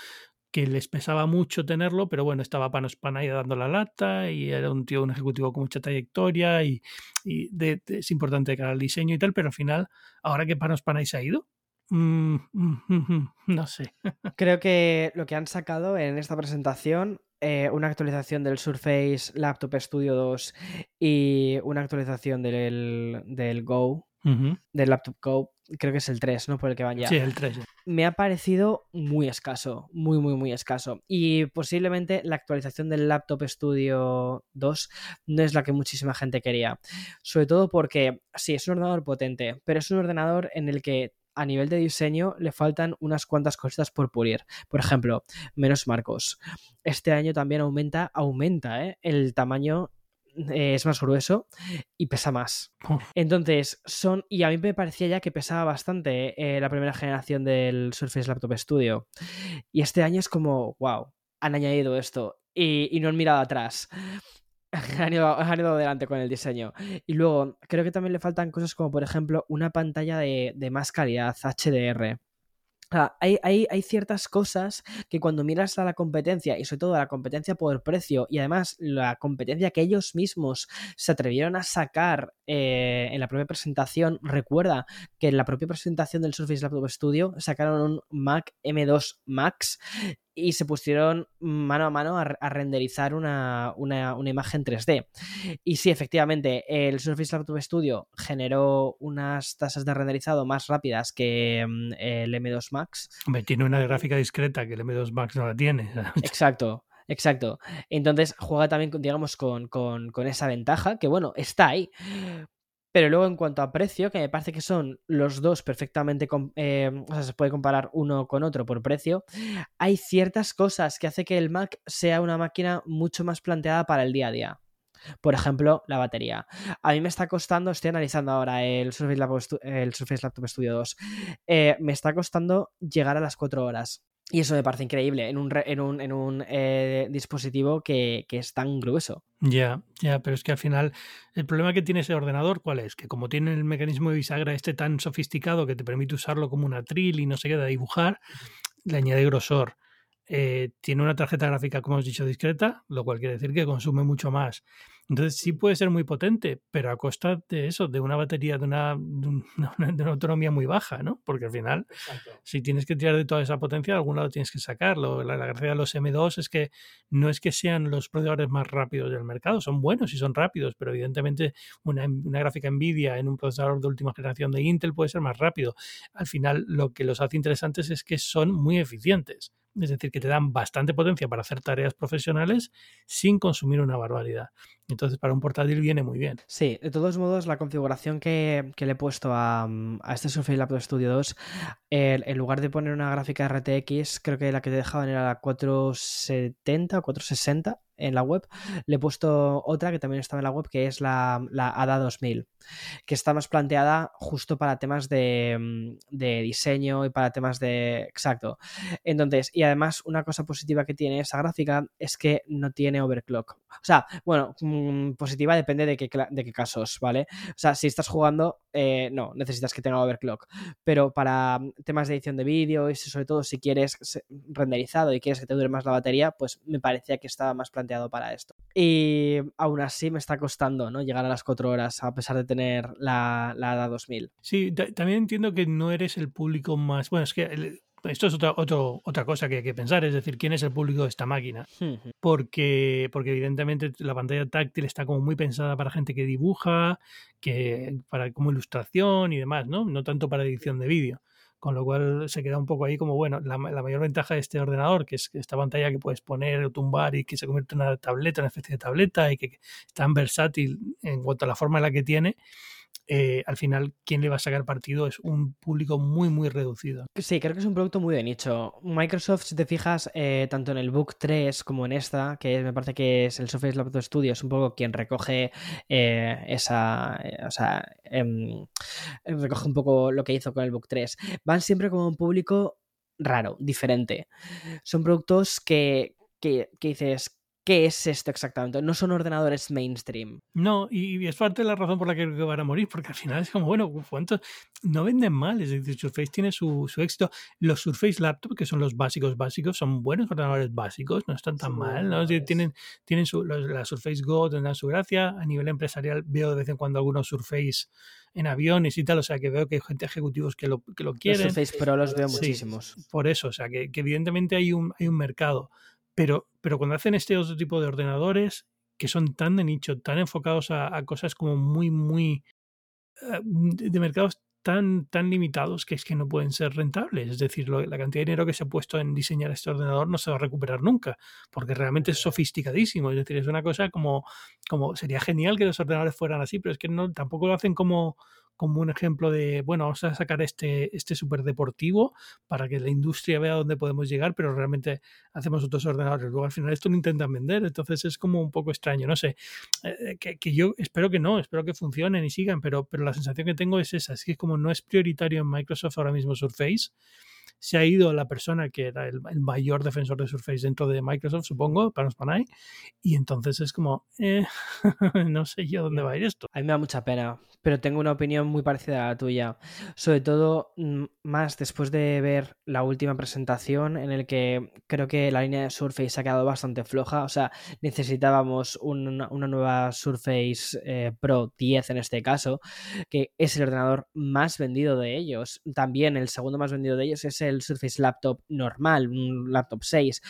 que les pesaba mucho tenerlo, pero bueno, estaba Panos Panay dando la lata y era un tío, un ejecutivo con mucha trayectoria y, es importante de cara al diseño y tal, pero al final, ahora que Panos Panay se ha ido, mm, mm, mm, no sé. Creo que lo que han sacado en esta presentación eh, una actualización del Surface Laptop Studio 2 y una actualización del, del Go, del Laptop Go, creo que es el 3, ¿no? Por el que van ya. Sí, el 3. Me ha parecido muy escaso, muy, muy, muy escaso. Y posiblemente la actualización del Laptop Studio 2 no es la que muchísima gente quería. Sobre todo porque, sí, es un ordenador potente, pero es un ordenador en el que a nivel de diseño le faltan unas cuantas cositas por pulir. Por ejemplo, menos marcos. Este año también aumenta, aumenta ¿eh? el tamaño eh, es más grueso y pesa más. Entonces, son. Y a mí me parecía ya que pesaba bastante eh, la primera generación del Surface Laptop Studio. Y este año es como, wow, han añadido esto y, y no han mirado atrás. Han ido, adelante con el diseño. Y luego, creo que también le faltan cosas como, por ejemplo, una pantalla de, de más calidad, HDR hay, hay, ciertas cosas que cuando miras a la competencia y sobre todo a la competencia por precio y además la competencia que ellos mismos se atrevieron a sacar eh, en la propia presentación, recuerda que en la propia presentación del Surface Laptop Studio sacaron un Mac M2 Max y se pusieron mano a mano a, renderizar una, imagen 3D. Y sí, efectivamente, el Surface Laptop Studio generó unas tasas de renderizado más rápidas que mm, el M2 Max. Hombre, tiene una gráfica discreta que el M2 Max no la tiene. Exacto. Exacto. Entonces juega también, digamos, con, con, esa ventaja, que bueno, está ahí. Pero luego en cuanto a precio, que me parece que son los dos perfectamente, eh, o sea, se puede comparar uno con otro por precio, hay ciertas cosas que hace que el Mac sea una máquina mucho más planteada para el día a día. Por ejemplo, la batería. A mí me está costando, estoy analizando ahora el Surface Laptop, el Surface Laptop Studio 2, eh, me está costando llegar a las 4 horas. Y eso me parece increíble en un, en un, en un eh, dispositivo que, que, es tan grueso. Ya, ya, pero es que al final el problema que tiene ese ordenador, ¿cuál es? Que como tiene el mecanismo de bisagra este tan sofisticado que te permite usarlo como una atril y no se queda dibujar, le añade grosor. Eh, tiene una tarjeta gráfica, como hemos dicho, discreta, lo cual quiere decir que consume mucho más. Entonces sí puede ser muy potente, pero a costa de eso, de una batería, de una, de una, autonomía muy baja, ¿no? Porque al final, si tienes que tirar de toda esa potencia, de algún lado tienes que sacarlo. La, gracia de los M2 es que no es que sean los procesadores más rápidos del mercado, son buenos y son rápidos, pero evidentemente una, una gráfica NVIDIA en un procesador de última generación de Intel puede ser más rápido. Al final, lo que los hace interesantes es que son muy eficientes es decir, que te dan bastante potencia para hacer tareas profesionales sin consumir una barbaridad. Entonces, para un portátil viene muy bien. Sí, de todos modos, la configuración que, le he puesto a, este Surface Laptop Studio 2, en lugar de poner una gráfica RTX, creo que la que te dejaban era la 470 o 460 en la web, le he puesto otra que también estaba en la web, que es la, la ADA 2000, que está más planteada justo para temas de, mm, de, diseño y para temas de... Exacto. Entonces, y además una cosa positiva que tiene esa gráfica es que no tiene overclock. O sea, bueno, mm, positiva depende de qué, de qué casos, ¿vale? O sea, si estás jugando, eh, no, necesitas que tenga overclock. Pero para mm, temas de edición de vídeo y sobre todo si quieres renderizado y quieres que te dure más la batería, pues me parecía que estaba más planteado para esto. Y aún así me está costando ¿no? llegar a las 4 horas, a pesar de tener la, la 2000. Sí, también entiendo que no eres el público más. Bueno, es que esto es otra, otra cosa que hay que pensar, es decir, quién es el público de esta máquina. Porque, porque evidentemente la pantalla táctil está como muy pensada para gente que dibuja, que para como ilustración y demás, ¿no? No tanto para edición de vídeo con lo cual se queda un poco ahí como, bueno, la, mayor ventaja de este ordenador, que es esta pantalla que puedes poner o tumbar y que se convierte en una tableta, una especie de tableta y que, que es tan versátil en cuanto a la forma en la que tiene, eh, al final quien le va a sacar partido es un público muy, muy reducido. Sí, creo que es un producto muy de nicho. Microsoft, si te fijas, eh, tanto en el Book 3 como en esta, que me parece que es el Surface Laptop Studio, es un poco quien recoge eh, esa. o sea, em, recoge un poco lo que hizo con el Book 3. Van siempre como un público raro, diferente. Son productos que, que, que dices, qué es esto exactamente. No son ordenadores mainstream. No, y, es parte de la razón por la que van a morir, porque al final es como, bueno, ¿cuántos? No venden mal, es decir, Surface tiene su, éxito. Los Surface Laptop, que son los básicos básicos, son buenos ordenadores básicos, no están tan mal, ¿no? tienen, tienen su, la Surface Go, tendrán su gracia. A nivel empresarial veo de vez en cuando algunos Surface en aviones y tal, o sea que veo que hay gente ejecutivos que lo, que lo quieren. Los Surface Pro los veo muchísimos. Por eso, o sea que, que evidentemente hay un, hay un mercado. Pero, pero cuando hacen este otro tipo de ordenadores que son tan de nicho, tan enfocados a, cosas como muy, muy eh, de mercados tan, tan limitados que es que no pueden ser rentables. Es decir, la cantidad de dinero que se ha puesto en diseñar este ordenador no se va a recuperar nunca, porque realmente es sofisticadísimo. Es decir, es una cosa como, como sería genial que los ordenadores fueran así, pero es que no, tampoco lo hacen como, como un ejemplo de, bueno, vamos a sacar este, este súper deportivo para que la industria vea dónde podemos llegar, pero realmente hacemos otros ordenadores. Luego al final esto lo intentan vender, entonces es como un poco extraño, no sé, eh, que, que, yo espero que no, espero que funcionen y sigan, pero, pero la sensación que tengo es esa, es que como no es prioritario en Microsoft ahora mismo Surface, se ha ido la persona que era el, mayor defensor de Surface dentro de Microsoft, supongo, Panos Panay, y entonces es como, eh, no sé yo dónde va a ir esto. A mí me da mucha pena, pero tengo una opinión muy parecida a la tuya, sobre todo mm, más después de ver la última presentación en el que creo que la línea de Surface ha quedado bastante floja, o sea, necesitábamos una, nueva Surface eh, Pro 10 en este caso, que es el ordenador más vendido de ellos, también el segundo más vendido de ellos es el Surface Laptop normal, un laptop 6,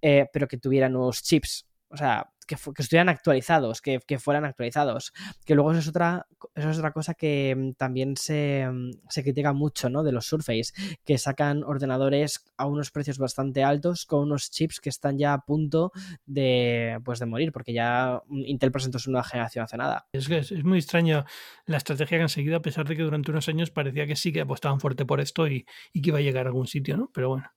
eh, pero que tuviera nuevos chips. O sea, que, estuvieran actualizados, que, fueran actualizados. Que luego eso es otra, eso es otra cosa que mm, también se, mm, se, critica mucho, ¿no? De los Surface, que sacan ordenadores a unos precios bastante altos con unos chips que están ya a punto de, pues, de morir, porque ya mm, Intel presentó su nueva generación hace nada. Es, es, es muy extraño la estrategia que han seguido, a pesar de que durante unos años parecía que sí que apostaban fuerte por esto y, y que iba a llegar a algún sitio, ¿no? Pero bueno.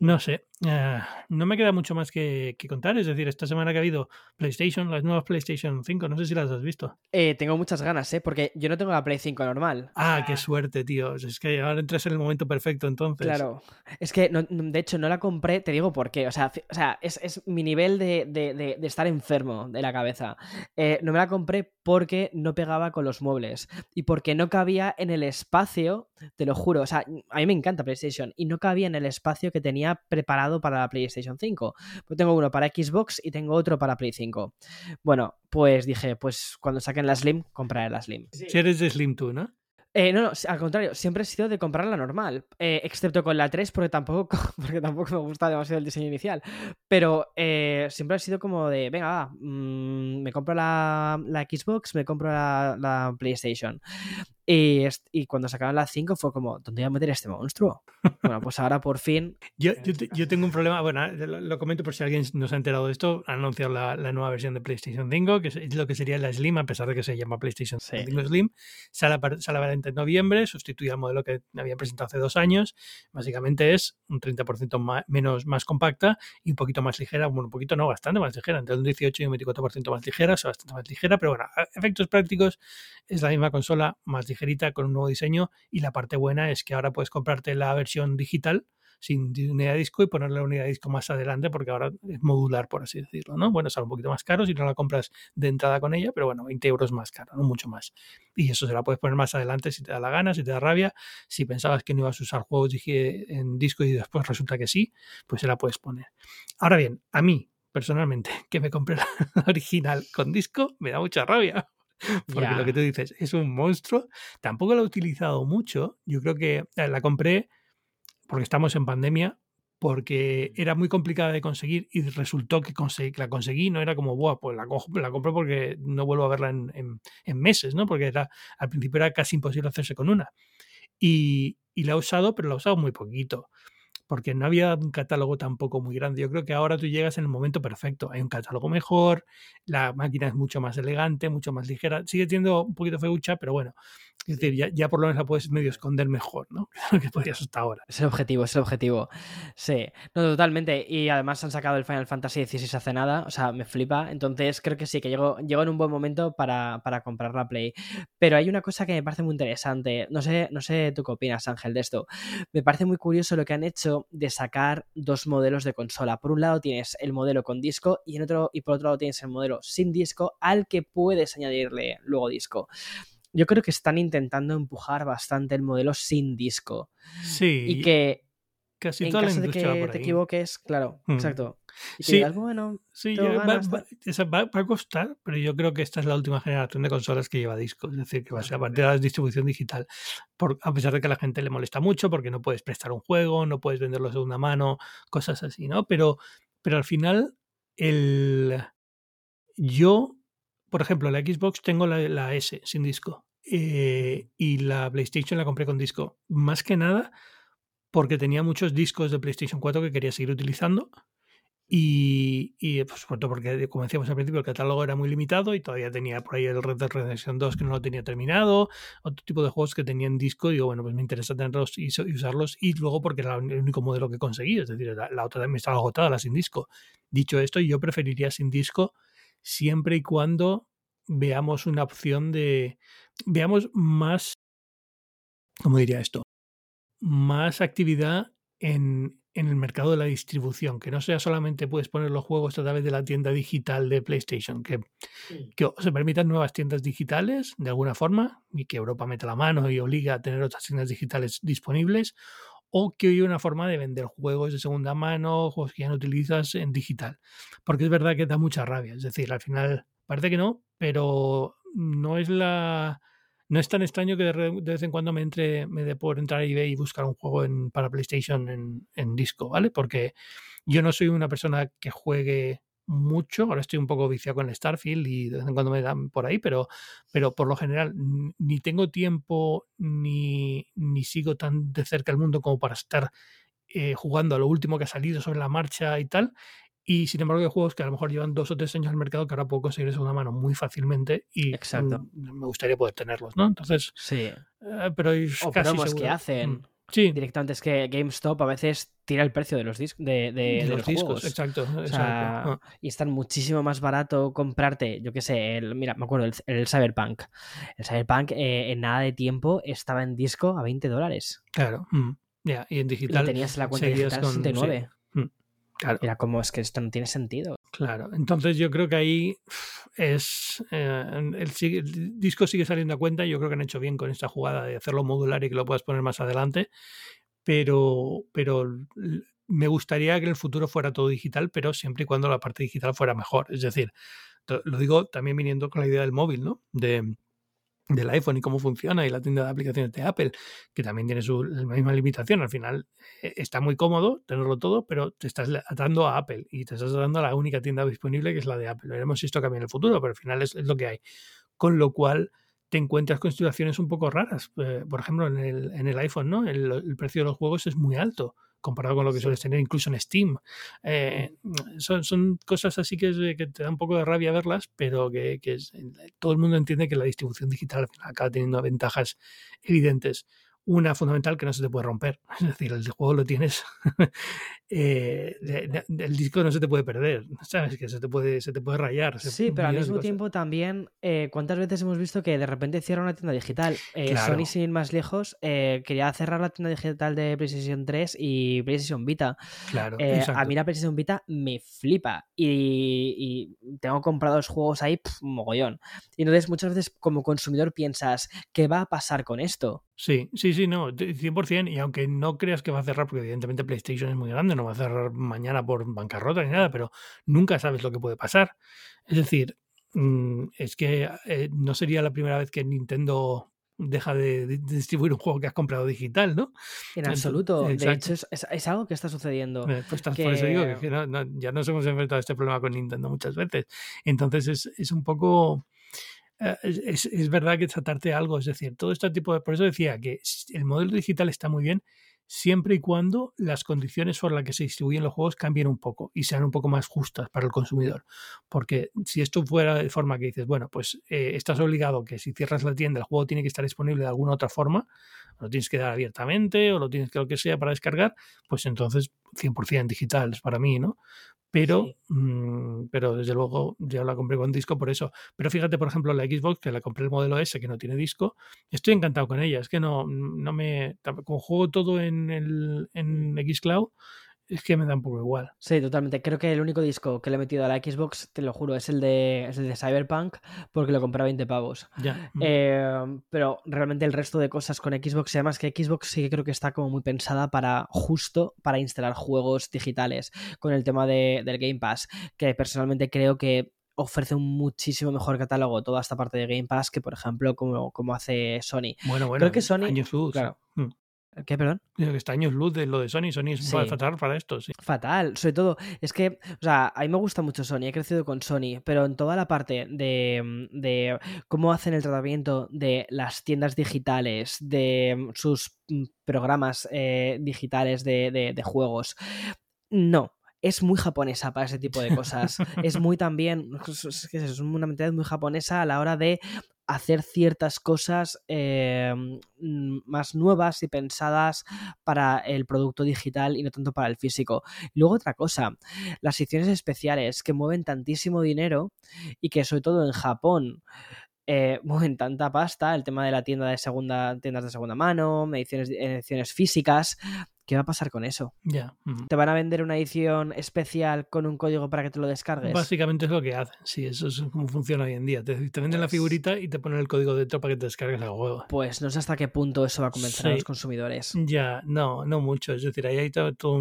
No sé, ah, no me queda mucho más que, contar. Es decir, esta semana que ha habido PlayStation, las nuevas PlayStation 5, no sé si las has visto. Eh, tengo muchas ganas, ¿eh? Porque yo no tengo la Play 5 normal. Ah, qué suerte, tío. Es que ahora entras en el momento perfecto, entonces. Claro. Es que, de hecho, no la compré, te digo por qué. O sea, o sea es, mi nivel de, estar enfermo de la cabeza. Eh, no me la compré porque no pegaba con los muebles y porque no cabía en el espacio, te lo juro. O sea, a mí me encanta PlayStation y no cabía en el espacio que tenía preparado para la PlayStation 5. Pues tengo uno para Xbox y tengo otro para Play 5. Bueno, pues dije, pues cuando saquen la Slim, compraré la Slim. Si eres de Slim tú, ¿no? Eh, no, no, al contrario, siempre he sido de comprar la normal, eh, excepto con la 3 porque tampoco, porque tampoco me gusta demasiado el diseño inicial. Pero eh, siempre ha sido como de, venga, va, mm, me compro la, Xbox, me compro la, la PlayStation. Y, y, cuando sacaron la 5 fue como, ¿dónde voy a meter este monstruo? Bueno, pues ahora por fin. yo, yo, tengo un problema, bueno, lo, comento por si alguien no se ha enterado de esto. Han anunciado la, la, nueva versión de PlayStation 5, que es lo que sería la Slim, a pesar de que se llama PlayStation 5 Slim. Sale, sale a en noviembre, sustituye al modelo que habían presentado hace dos años. Básicamente es un 30% más, menos, más compacta y un poquito más ligera, bueno, un poquito no, bastante más ligera, entre un 18 y un 24% más ligera, o sea, bastante más ligera, pero bueno, a efectos prácticos es la misma consola más ligera con un nuevo diseño y la parte buena es que ahora puedes comprarte la versión digital sin unidad de disco y ponerle la unidad disco más adelante porque ahora es modular, por así decirlo, ¿no? Bueno, sale un poquito más caro si no la compras de entrada con ella, pero bueno, 20 euros más caro, no mucho más. Y eso se la puedes poner más adelante si te da la gana, si te da rabia, si pensabas que no ibas a usar juegos en disco y después resulta que sí, pues se la puedes poner. Ahora bien, a mí, personalmente, que me compré la original con disco, me da mucha rabia. Porque lo que tú dices es un monstruo. Tampoco la he utilizado mucho. Yo creo que eh, la compré porque estamos en pandemia, porque era muy complicada de conseguir y resultó que, la conseguí. No era como, Buah, pues la, la compré porque no vuelvo a verla en, meses, ¿no? Porque era, al principio era casi imposible hacerse con una. Y, y la he usado, pero la he usado muy poquito porque no había un catálogo tampoco muy grande. Yo creo que ahora tú llegas en el momento perfecto. Hay un catálogo mejor, la máquina es mucho más elegante, mucho más ligera. Sigue siendo un poquito feucha, pero bueno, Es decir, ya, ya, por lo menos la puedes medio esconder mejor, ¿no? que podrías hasta ahora. Es el objetivo, es el objetivo. Sí, no, totalmente. Y además han sacado el Final Fantasy XVI hace nada, o sea, me flipa. Entonces creo que sí, que llegó, llegó en un buen momento para, para, comprar la Play. Pero hay una cosa que me parece muy interesante. No sé, no sé tú qué opinas, Ángel, de esto. Me parece muy curioso lo que han hecho de sacar dos modelos de consola. Por un lado tienes el modelo con disco y, en otro, y por otro lado tienes el modelo sin disco al que puedes añadirle luego disco yo creo que están intentando empujar bastante el modelo sin disco. Sí. Y que casi en toda caso la de que industria va por te ahí. equivoques, claro, Mm. exacto. Y que Sí, digas, bueno, Sí, yo- va, a costar, pero yo creo que esta es la última generación de consolas que lleva discos, es decir, que va a ser a partir de la distribución digital, por, a pesar de que a la gente le molesta mucho porque no puedes prestar un juego, no puedes venderlo de segunda mano, cosas así, ¿no? Pero, pero al final, el, yo, por ejemplo, la Xbox tengo la, S sin disco eh, y la PlayStation la compré con disco, más que nada porque tenía muchos discos de PlayStation 4 que quería seguir utilizando y, pues, sobre todo porque, como decíamos al principio, el catálogo era muy limitado y todavía tenía por ahí el Red Dead Redemption 2 que no lo tenía terminado, otro tipo de juegos que tenían disco. Y digo, bueno, pues me interesa tenerlos y, usarlos. Y luego porque era el único modelo que conseguí, es decir, la, la otra también estaba agotada, la sin disco. Dicho esto, yo preferiría sin disco siempre y cuando veamos una opción de. Veamos más. ¿Cómo diría esto? Más actividad en, en el mercado de la distribución, que no sea solamente puedes poner los juegos a través de la tienda digital de PlayStation, que, que se permitan nuevas tiendas digitales de alguna forma y que Europa meta la mano y obliga a tener otras tiendas digitales disponibles, o que haya una forma de vender juegos de segunda mano, juegos que ya no utilizas en digital. Porque es verdad que da mucha rabia, es decir, al final parece que no, pero no es la no es tan extraño que de vez en cuando me entre, me dé por entrar a eBay y buscar un juego en, para PlayStation en, en disco, ¿vale? Porque yo no soy una persona que juegue mucho, ahora estoy un poco viciado con el Starfield y de vez en cuando me dan por ahí, pero, pero por lo general ni tengo tiempo ni, ni sigo tan de cerca el mundo como para estar eh, jugando a lo último que ha salido sobre la marcha y tal. Y sin embargo, hay juegos que a lo mejor llevan dos o tres años al mercado que ahora puedo conseguir de segunda mano muy fácilmente y Exacto. mm, me gustaría poder tenerlos, ¿no? Entonces, Sí. eh, pero es O casi promos que seguro. hacen. Mm. Sí, Directamente es que GameStop a veces tira el precio de los, de, de- los los discos, juegos. exacto. O exacto. sea, Ah, y es tan muchísimo más barato comprarte, yo qué sé, el, mira, me acuerdo, el, el Cyberpunk. El Cyberpunk eh, en nada de tiempo estaba en disco a 20 dólares. claro. mm, Ya, y en Y digital. tenías la cuenta digital con- sí, 69. mm, Claro. Era como, es que esto no tiene sentido. Claro, entonces yo creo que ahí es eh, el, disco sigue saliendo a cuenta. Yo creo que han hecho bien con esta jugada de hacerlo modular y que lo puedas poner más adelante. Pero, pero me gustaría que en el futuro fuera todo digital, pero siempre y cuando la parte digital fuera mejor. Es decir, lo digo también viniendo con la idea del móvil, ¿no? De, del iPhone y cómo funciona y la tienda de aplicaciones de Apple, que también tiene su misma limitación. Al final eh, está muy cómodo tenerlo todo, pero te estás atando a Apple y te estás atando a la única tienda disponible que es la de Apple. Veremos si esto cambia en el futuro, pero al final es, lo que hay. Con lo cual te encuentras con situaciones un poco raras. Eh, por ejemplo, en el, en el iPhone, ¿no? El precio de los juegos es muy alto comparado con lo que sueles tener incluso en Steam. Eh, son, son cosas así que, que te da un poco de rabia verlas, pero que, que es- todo el mundo entiende que la distribución digital acaba teniendo ventajas evidentes. Una fundamental que no se te puede romper. Es decir, el juego lo tienes. eh, de- de- el disco no se te puede perder. ¿Sabes? Que se te puede, se te puede rayar. Sí, pero al mismo tiempo también, eh, ¿cuántas veces hemos visto que de repente cierra una tienda digital? Eh, Claro. Sony, sin ir más lejos, eh, quería cerrar la tienda digital de PlayStation 3 y PlayStation Vita. Claro, a mí la PlayStation Vita me flipa y, y tengo comprados juegos ahí mogollón. Y entonces muchas veces como consumidor piensas, ¿qué va a pasar con esto? Sí, sí, sí, no, de- 100%. Y aunque no creas que va a cerrar, porque evidentemente PlayStation es muy grande, no va a cerrar mañana por bancarrota ni nada, pero nunca sabes lo que puede pasar. Es decir, mm, es que eh, no sería la primera vez que Nintendo deja de, de distribuir un juego que has comprado digital, ¿no? En absoluto. De exacto. hecho, es, es- es algo que está sucediendo. Eh, Pues tas- por eso digo que, que- que no- no- ya nos hemos enfrentado a este problema con Nintendo muchas veces. Entonces es, es un poco... eh, Es, es- verdad que tratarte algo, es decir, todo este tipo de... Por eso decía que el modelo digital está muy bien siempre y cuando las condiciones por las que se distribuyen los juegos cambien un poco y sean un poco más justas para el consumidor. Porque si esto fuera de forma que dices, bueno, pues eh, estás obligado que si cierras la tienda el juego tiene que estar disponible de alguna otra forma, lo tienes que dar abiertamente o lo tienes que lo que sea para descargar, pues entonces 100% digital es para mí, ¿no? pero, mm, pero desde luego ya la compré con disco por eso. Pero fíjate, por ejemplo, la Xbox, que la compré el modelo S, que no tiene disco, estoy encantado con ella. Es que no, no me. Como juego todo en, el, en Xcloud, es que me da un poco igual. Sí, totalmente. Creo que el único disco que le he metido a la Xbox, te lo juro, es el de, el de Cyberpunk, porque lo compré a 20 pavos. Ya. Eh, pero realmente el resto de cosas con Xbox, y además que Xbox sí que creo que está como muy pensada para justo para instalar juegos digitales con el tema de, del Game Pass, que personalmente creo que ofrece un muchísimo mejor catálogo toda esta parte de Game Pass que, por ejemplo, como, como hace Sony. Bueno, bueno. Creo que Sony. años luz. Claro. Mm. ¿Qué, perdón? Está años luz de lo de Sony. Sony es Sí. fatal para esto, sí. Fatal, sobre todo, es que, o sea, a mí me gusta mucho Sony, he crecido con Sony, pero en toda la parte de, de cómo hacen el tratamiento de las tiendas digitales, de sus mm, programas eh, digitales de, de- de juegos, no. Es muy japonesa para ese tipo de cosas. es muy también. Es, es que es una mentalidad muy japonesa a la hora de hacer ciertas cosas eh, mm, más nuevas y pensadas para el producto digital y no tanto para el físico. Luego otra cosa, las ediciones especiales que mueven tantísimo dinero y que sobre todo en Japón eh, mueven tanta pasta, el tema de la tienda de segunda, tiendas de segunda mano, ediciones, ediciones físicas, ¿qué va a pasar con eso? Ya. ujú. ¿Te van a vender una edición especial con un código para que te lo descargues? Básicamente es lo que hacen, sí, eso es como funciona hoy en día. Te, te venden la Pues- figurita y te ponen el código dentro para que te descargues el juego. Pues no sé hasta qué punto eso va a convencer a los consumidores. Ya, no, no mucho. Es decir, ahí hay to- toda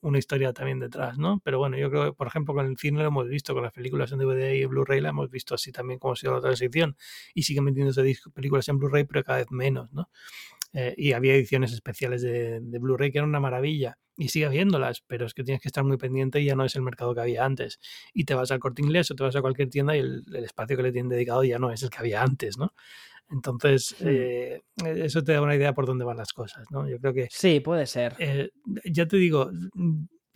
una historia también detrás, ¿no? Pero bueno, yo creo que, por ejemplo, con el cine lo hemos visto, con las películas en DVD y Blu-ray la hemos visto así también como ha sido la transición. Y siguen metiéndose películas en Blu-ray, pero cada vez menos, ¿no? Eh, y había ediciones especiales de, de Blu-ray que eran una maravilla. Y sigue habiéndolas, pero es que tienes que estar muy pendiente y ya no es el mercado que había antes. Y te vas al corte inglés o te vas a cualquier tienda y el, el espacio que le tienen dedicado ya no es el que había antes, ¿no? Entonces, Hmm. eh, eso te da una idea por dónde van las cosas, ¿no? Yo creo que Sí, puede ser. eh, ya te digo,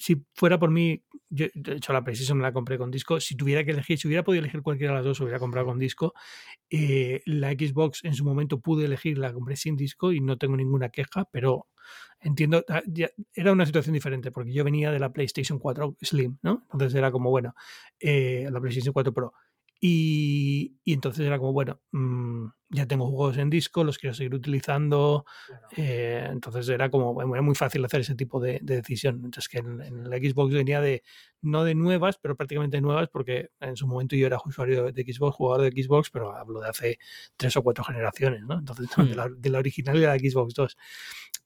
si fuera por mí, yo de hecho la PlayStation me la compré con disco, si tuviera que elegir, si hubiera podido elegir cualquiera de las dos, hubiera comprado con disco. Eh, la Xbox en su momento pude elegir, la compré sin disco y no tengo ninguna queja, pero entiendo, ah, era una situación diferente porque yo venía de la PlayStation 4 Slim, ¿no? Entonces era como, bueno, eh, la PlayStation 4 Pro. Y, y entonces era como, bueno, mm, ya tengo juegos en disco, los quiero seguir utilizando. eh, entonces era como era muy fácil hacer ese tipo de, de decisión. Entonces que en, en la Xbox venía de, no de nuevas, pero prácticamente nuevas, porque en su momento yo era usuario de Xbox, jugador de Xbox, pero hablo de hace tres o cuatro generaciones, ¿no? Entonces, no, de, la, de la original y de la Xbox 2,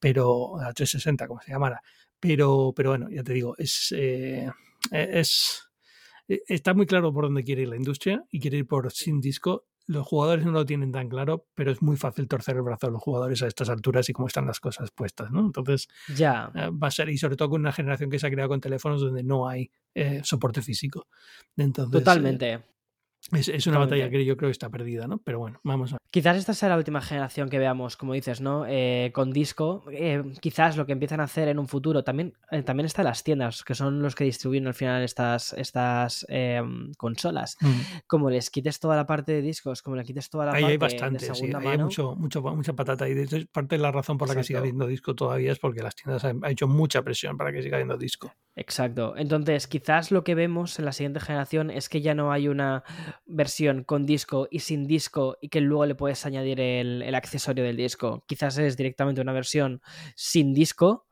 pero la 360, como se llamara. Pero, pero bueno, ya te digo, es, eh, es eh, está muy claro por dónde quiere ir la industria y quiere ir por sin disco. Los jugadores no lo tienen tan claro, pero es muy fácil torcer el brazo a los jugadores a estas alturas y cómo están las cosas puestas, ¿no? Entonces Ya. eh, va a ser, y sobre todo con una generación que se ha creado con teléfonos donde no hay eh, soporte físico. Entonces, eh, Totalmente. Es, es una batalla que yo creo que está perdida, ¿no? Pero bueno, vamos a Quizás esta sea la última generación que veamos, como dices, ¿no? Eh, con disco. Eh, quizás lo que empiezan a hacer en un futuro. También, eh, también están las tiendas, que son los que distribuyen al final estas, estas eh, consolas. Como les quites toda la parte de discos, como le quites toda la Ahí parte hay bastante, de sí, segunda ahí hay mucho, mucho, mucha patata. Y de hecho, parte de la razón por la que sigue habiendo disco todavía es porque las tiendas han, ha hecho mucha presión para que siga habiendo disco. Exacto. Entonces, quizás lo que vemos en la siguiente generación es que ya no hay una versión con disco y sin disco y que luego le puedes añadir el, el accesorio del disco. Quizás es directamente una versión sin disco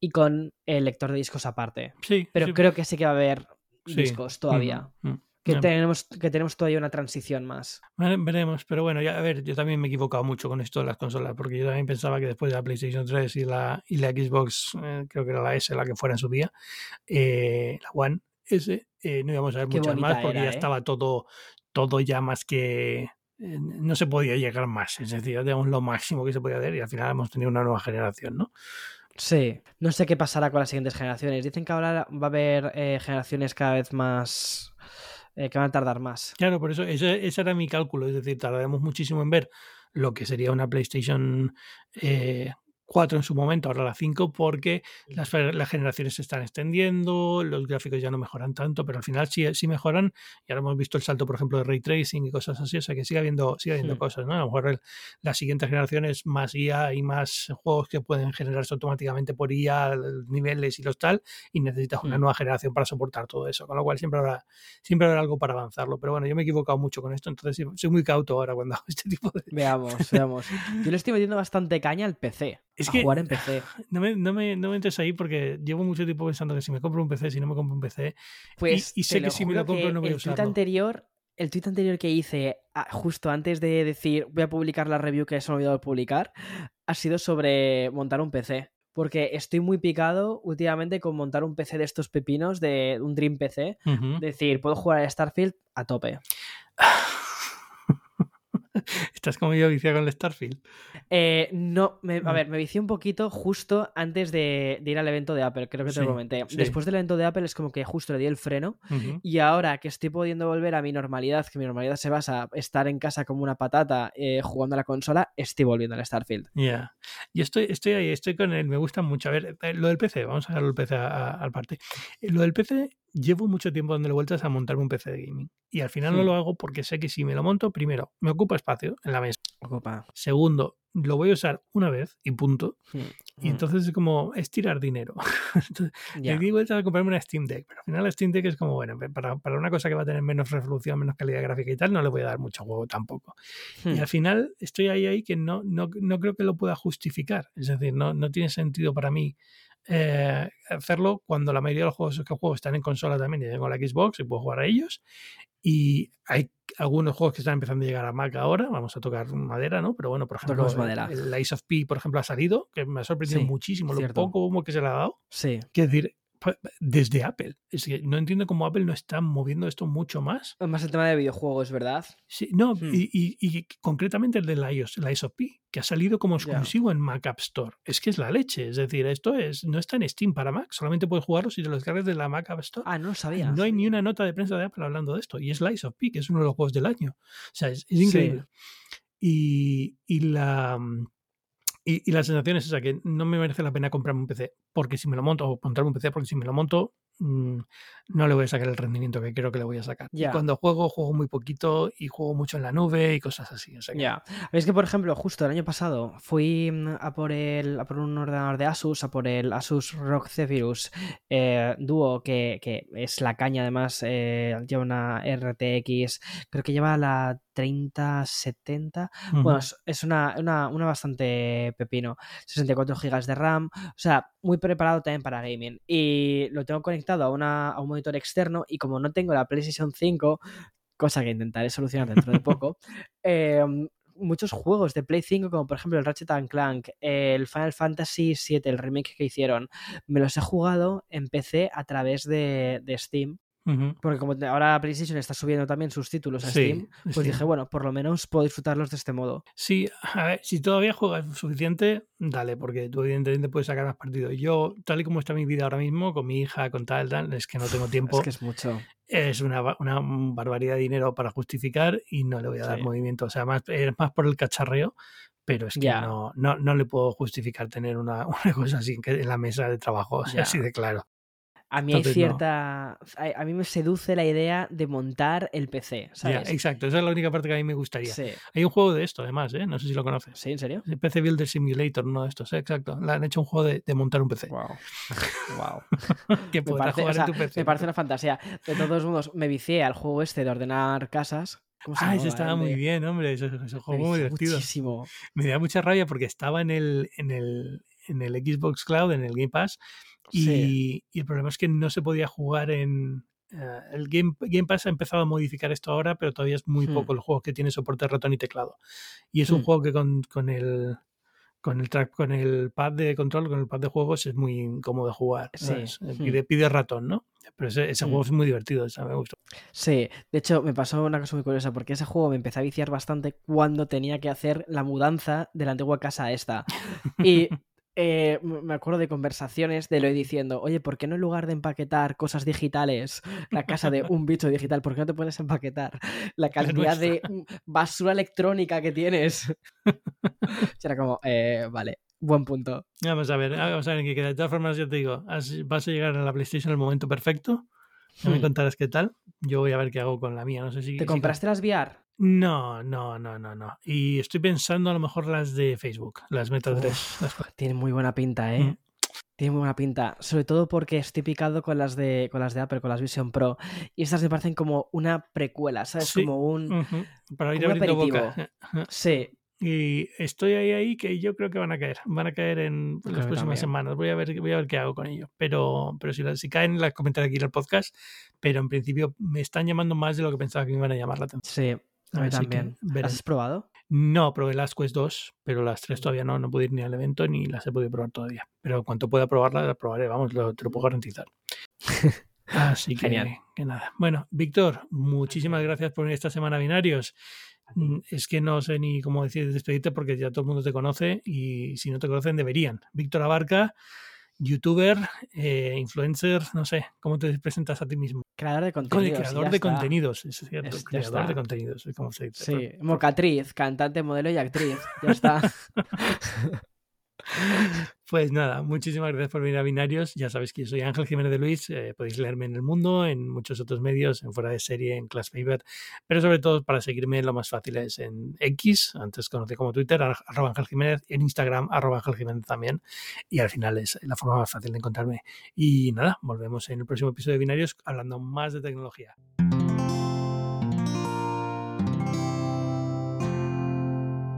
y con el lector de discos aparte. Sí, Pero sí, creo que sí que va a haber sí. discos todavía. Mm. Que, tenemos, que tenemos todavía una transición más. vere- Veremos, pero bueno, ya a ver, yo también me he equivocado mucho con esto de las consolas, porque yo también pensaba que después de la PlayStation 3 y la, y la Xbox, eh, creo que era la S la que fuera en su día, eh, la One S, eh, no íbamos a ver Qué muchas más porque era, ya estaba todo, todo ya más que... no se podía llegar más, es decir, ya teníamos lo máximo que se podía hacer y al final hemos tenido una nueva generación, ¿no? Sí. No sé qué pasará con las siguientes generaciones. Dicen que ahora va a haber eh, generaciones cada vez más... eh, que van a tardar más. Claro, por eso ese, era mi cálculo, es decir, tardaremos muchísimo en ver lo que sería una PlayStation eh, 4 en su momento, ahora la 5, porque las, las, generaciones se están extendiendo, los gráficos ya no mejoran tanto, pero al final sí, sí mejoran. Y ahora hemos visto el salto, por ejemplo, de ray tracing y cosas así, o sea que sigue habiendo, sigue habiendo Hmm. cosas, ¿no? A lo mejor el- las siguientes generaciones más IA y más juegos que pueden generarse automáticamente por IA, niveles y los tal, y necesitas una nueva generación para soportar todo eso, con lo cual siempre habrá, siempre habrá algo para avanzarlo. Pero bueno, yo me he equivocado mucho con esto, entonces sí, soy muy cauto ahora cuando hago este tipo de... Veamos, veamos. Yo le estoy metiendo bastante caña al PC. Es a que- jugar en PC. No me, no, me, no me entres ahí porque llevo mucho tiempo pensando que si me compro un PC, si no me compro un PC, Pues y te sé que si me lo compro no voy a usarlo. anterior, el tweet anterior que hice ah, justo antes de decir voy a publicar la review que se me ha olvidado publicar, ha sido sobre montar un PC. Porque estoy muy picado últimamente con montar un PC de estos pepinos, de un Dream PC. Ujú. Decir, puedo jugar a Starfield a tope. Estás como yo viciado con el Starfield. Eh, no, me- a Mm. ver, me vicié un poquito justo antes de, de ir al evento de Apple, creo que te Sí, lo comenté. sí. Después del evento de Apple es como que justo le di el freno y ahora que estoy pudiendo volver a mi normalidad, que mi normalidad se basa en estar en casa como una patata eh, jugando a la consola, estoy volviendo al Starfield. Ya. Y estoy, estoy ahí, estoy con él, me gusta mucho. A ver, eh, lo del PC, vamos a dejarlo el PC al parte. Lo del PC, llevo mucho tiempo dándole vueltas a montarme un PC de gaming. Y al final no Hmm. lo hago porque sé que si me lo monto, primero, me ocupa espacio en la mesa. Ocupa. Segundo, lo voy a usar una vez y punto. Mm, Y mm, entonces es como estirar dinero. Entonces, ya. Le di vueltas a comprarme una Steam Deck, pero al final la Steam Deck es como, bueno, para, para una cosa que va a tener menos resolución, menos calidad gráfica y tal, no le voy a dar mucho juego tampoco. Y al final estoy ahí, ahí que no, no, no creo que lo pueda justificar. Es decir, no, no tiene sentido para mí eh, hacerlo cuando la mayoría de los juegos que juego están en consola también y tengo la Xbox y puedo jugar a ellos. Y hay algunos juegos que están empezando a llegar a Mac ahora, vamos a tocar madera, ¿no? Pero bueno, por ejemplo, el, madera. el of P, por ejemplo, ha salido, que me ha sorprendido Sí, muchísimo lo cierto. poco humo que se le ha dado. Sí. Quiero decir, desde Apple. Es que no entiendo cómo Apple no está moviendo esto mucho más. Más el tema de videojuegos, ¿verdad? Sí, no, Hmm. y, y- y concretamente el de la iOS, la ISOP, que ha salido como exclusivo en Mac App Store. Es que es la leche. Es decir, esto es no está en Steam para Mac, solamente puedes jugarlo si te lo descargas de la Mac App Store. Ah, no lo sabía. no hay ni una nota de prensa de Apple hablando de esto. Y es Lies of P, que es uno de los juegos del año. O sea, es, es Sí. increíble. Y, y la. Y, y la sensación es esa, que no me merece la pena comprarme un PC, porque si me lo monto, o montarme un PC, porque si me lo monto, mm, no le voy a sacar el rendimiento que creo que le voy a sacar. Y cuando juego, juego muy poquito y juego mucho en la nube y cosas así. o sea que- Ya. Es que, por ejemplo, justo el año pasado fui mm, a por, el, a por un ordenador de Asus, a por el Asus ROG Zephyrus eh, Duo, que, que es la caña, además, eh, lleva una RTX, creo que lleva la 3070. Ujú. Bueno, es, una, una, una bastante pepino. 64 GB de RAM. O sea, muy preparado también para gaming. Y lo tengo conectado a, una, a un monitor externo. Y como no tengo la PlayStation 5, cosa que intentaré solucionar dentro de poco, eh, muchos juegos de Play 5, como por ejemplo el Ratchet and Clank, el Final Fantasy VII, el remake que hicieron, me los he jugado en PC a través de, de Steam. Porque como ahora PlayStation está subiendo también sus títulos a Sí, Steam, pues dije, bueno, por lo menos puedo disfrutarlos de este modo. Sí, a ver, si todavía juegas suficiente, dale, porque tú evidentemente puedes sacar más partido. Yo, tal y como está mi vida ahora mismo, con mi hija, con tal, tal, es que no tengo tiempo. Es que es mucho. es una, ba- una barbaridad de dinero para justificar y no le voy a dar Sí. movimiento. O sea, más, es más por el cacharreo, pero es que no, no, no le puedo justificar tener una, una cosa así en la mesa de trabajo, o sea, Ya. así de claro. A mí hay no. cierta. A, a mí me seduce la idea de montar el PC, ¿sabes? exacto, esa es la única parte que a mí me gustaría. Sí. Hay un juego de esto, además, ¿eh? no sé si lo conoces. ¿Sí? ¿En serio? El PC Builder Simulator, uno de estos, ¿eh? exacto. Le han hecho un juego de, de montar un PC. Wow. wow. Que Me parece, jugar o sea, en tu PC. me parece una fantasía. De todos modos, me vicié al juego este de ordenar casas. ¿Cómo se Ah, llamaba? estaba muy bien, hombre. Ese, juego muy divertido. muchísimo. Me da mucha rabia porque estaba en el, en el, en el Xbox Cloud, en el Game Pass, y, Sí. y el problema es que no se podía jugar en... eh, el Game, Game Pass ha empezado a modificar esto ahora, pero todavía es muy Hmm. poco el juego que tiene soporte ratón y teclado. Y es un Hmm. juego que con, con el con el track, con el pad de control, con el pad de juegos es muy incómodo de jugar. Sí. Eh, Hmm. Pide, pide ratón, ¿no? Pero ese, ese juego es muy divertido, ese me gustó. Sí, de hecho me pasó una cosa muy curiosa porque ese juego me empecé a viciar bastante cuando tenía que hacer la mudanza de la antigua casa a esta. Y eh, me acuerdo de conversaciones de lo diciendo, oye, ¿por qué no en lugar de empaquetar cosas digitales, la casa de un bicho digital, ¿por qué no te pones a empaquetar la cantidad de basura electrónica que tienes? Era como, eh, vale, Buen punto. Vamos a ver, vamos a ver qué queda. De todas formas, yo te digo, vas a llegar a la PlayStation en el momento perfecto. Ya me hmm. contarás qué tal. Yo voy a ver qué hago con la mía. No sé si. ¿Te compraste las VR? No, no, no, no, no. Y estoy pensando a lo mejor las de Facebook, las Meta 3. Tienen muy buena pinta, ¿eh? Mm. Tiene muy buena pinta, sobre todo porque estoy picado con las de con las de Apple, con las Vision Pro, y estas me parecen como una precuela, ¿sabes? como un, para ir abriendo boca. Sí. Y estoy ahí ahí que yo creo que van a caer, van a caer en las próximas semanas. Voy a ver voy a ver qué hago con ello, pero pero si, si caen las comentaré aquí en el podcast, pero en principio me están llamando más de lo que pensaba que me iban a llamar la atención. Sí, a también. ¿Las has probado? No, probé las Quest 2, pero las tres todavía no, no pude ir ni al evento ni las he podido probar todavía. Pero cuanto pueda probarlas, las probaré, vamos, lo, te lo puedo garantizar. Así que, Genial. que nada. Bueno, Víctor, muchísimas gracias por venir esta semana a Binarios. Mm, es que no sé ni cómo decir despedirte porque ya todo el mundo te conoce y si no te conocen deberían. Víctor Abarca, youtuber, eh, influencer, no sé, ¿cómo te presentas a ti mismo? Creador de contenidos. Creador de contenidos, es cierto. creador de contenidos, como se dice. Sí, mocatriz, cantante, modelo y actriz. Ya está. Pues nada, muchísimas gracias por venir a Binarios. Ya sabéis que yo soy Ángel Jiménez de Luis. Eh, podéis leerme en El Mundo, en muchos otros medios, en Fuera de Serie, en Class Paper. Pero sobre todo para seguirme lo más fácil es en X, antes conocido como Twitter, arroba Ángel Jiménez, en Instagram, arroba Ángel Jiménez también. Y al final es la forma más fácil de encontrarme. Y nada, volvemos en el próximo episodio de Binarios hablando más de tecnología.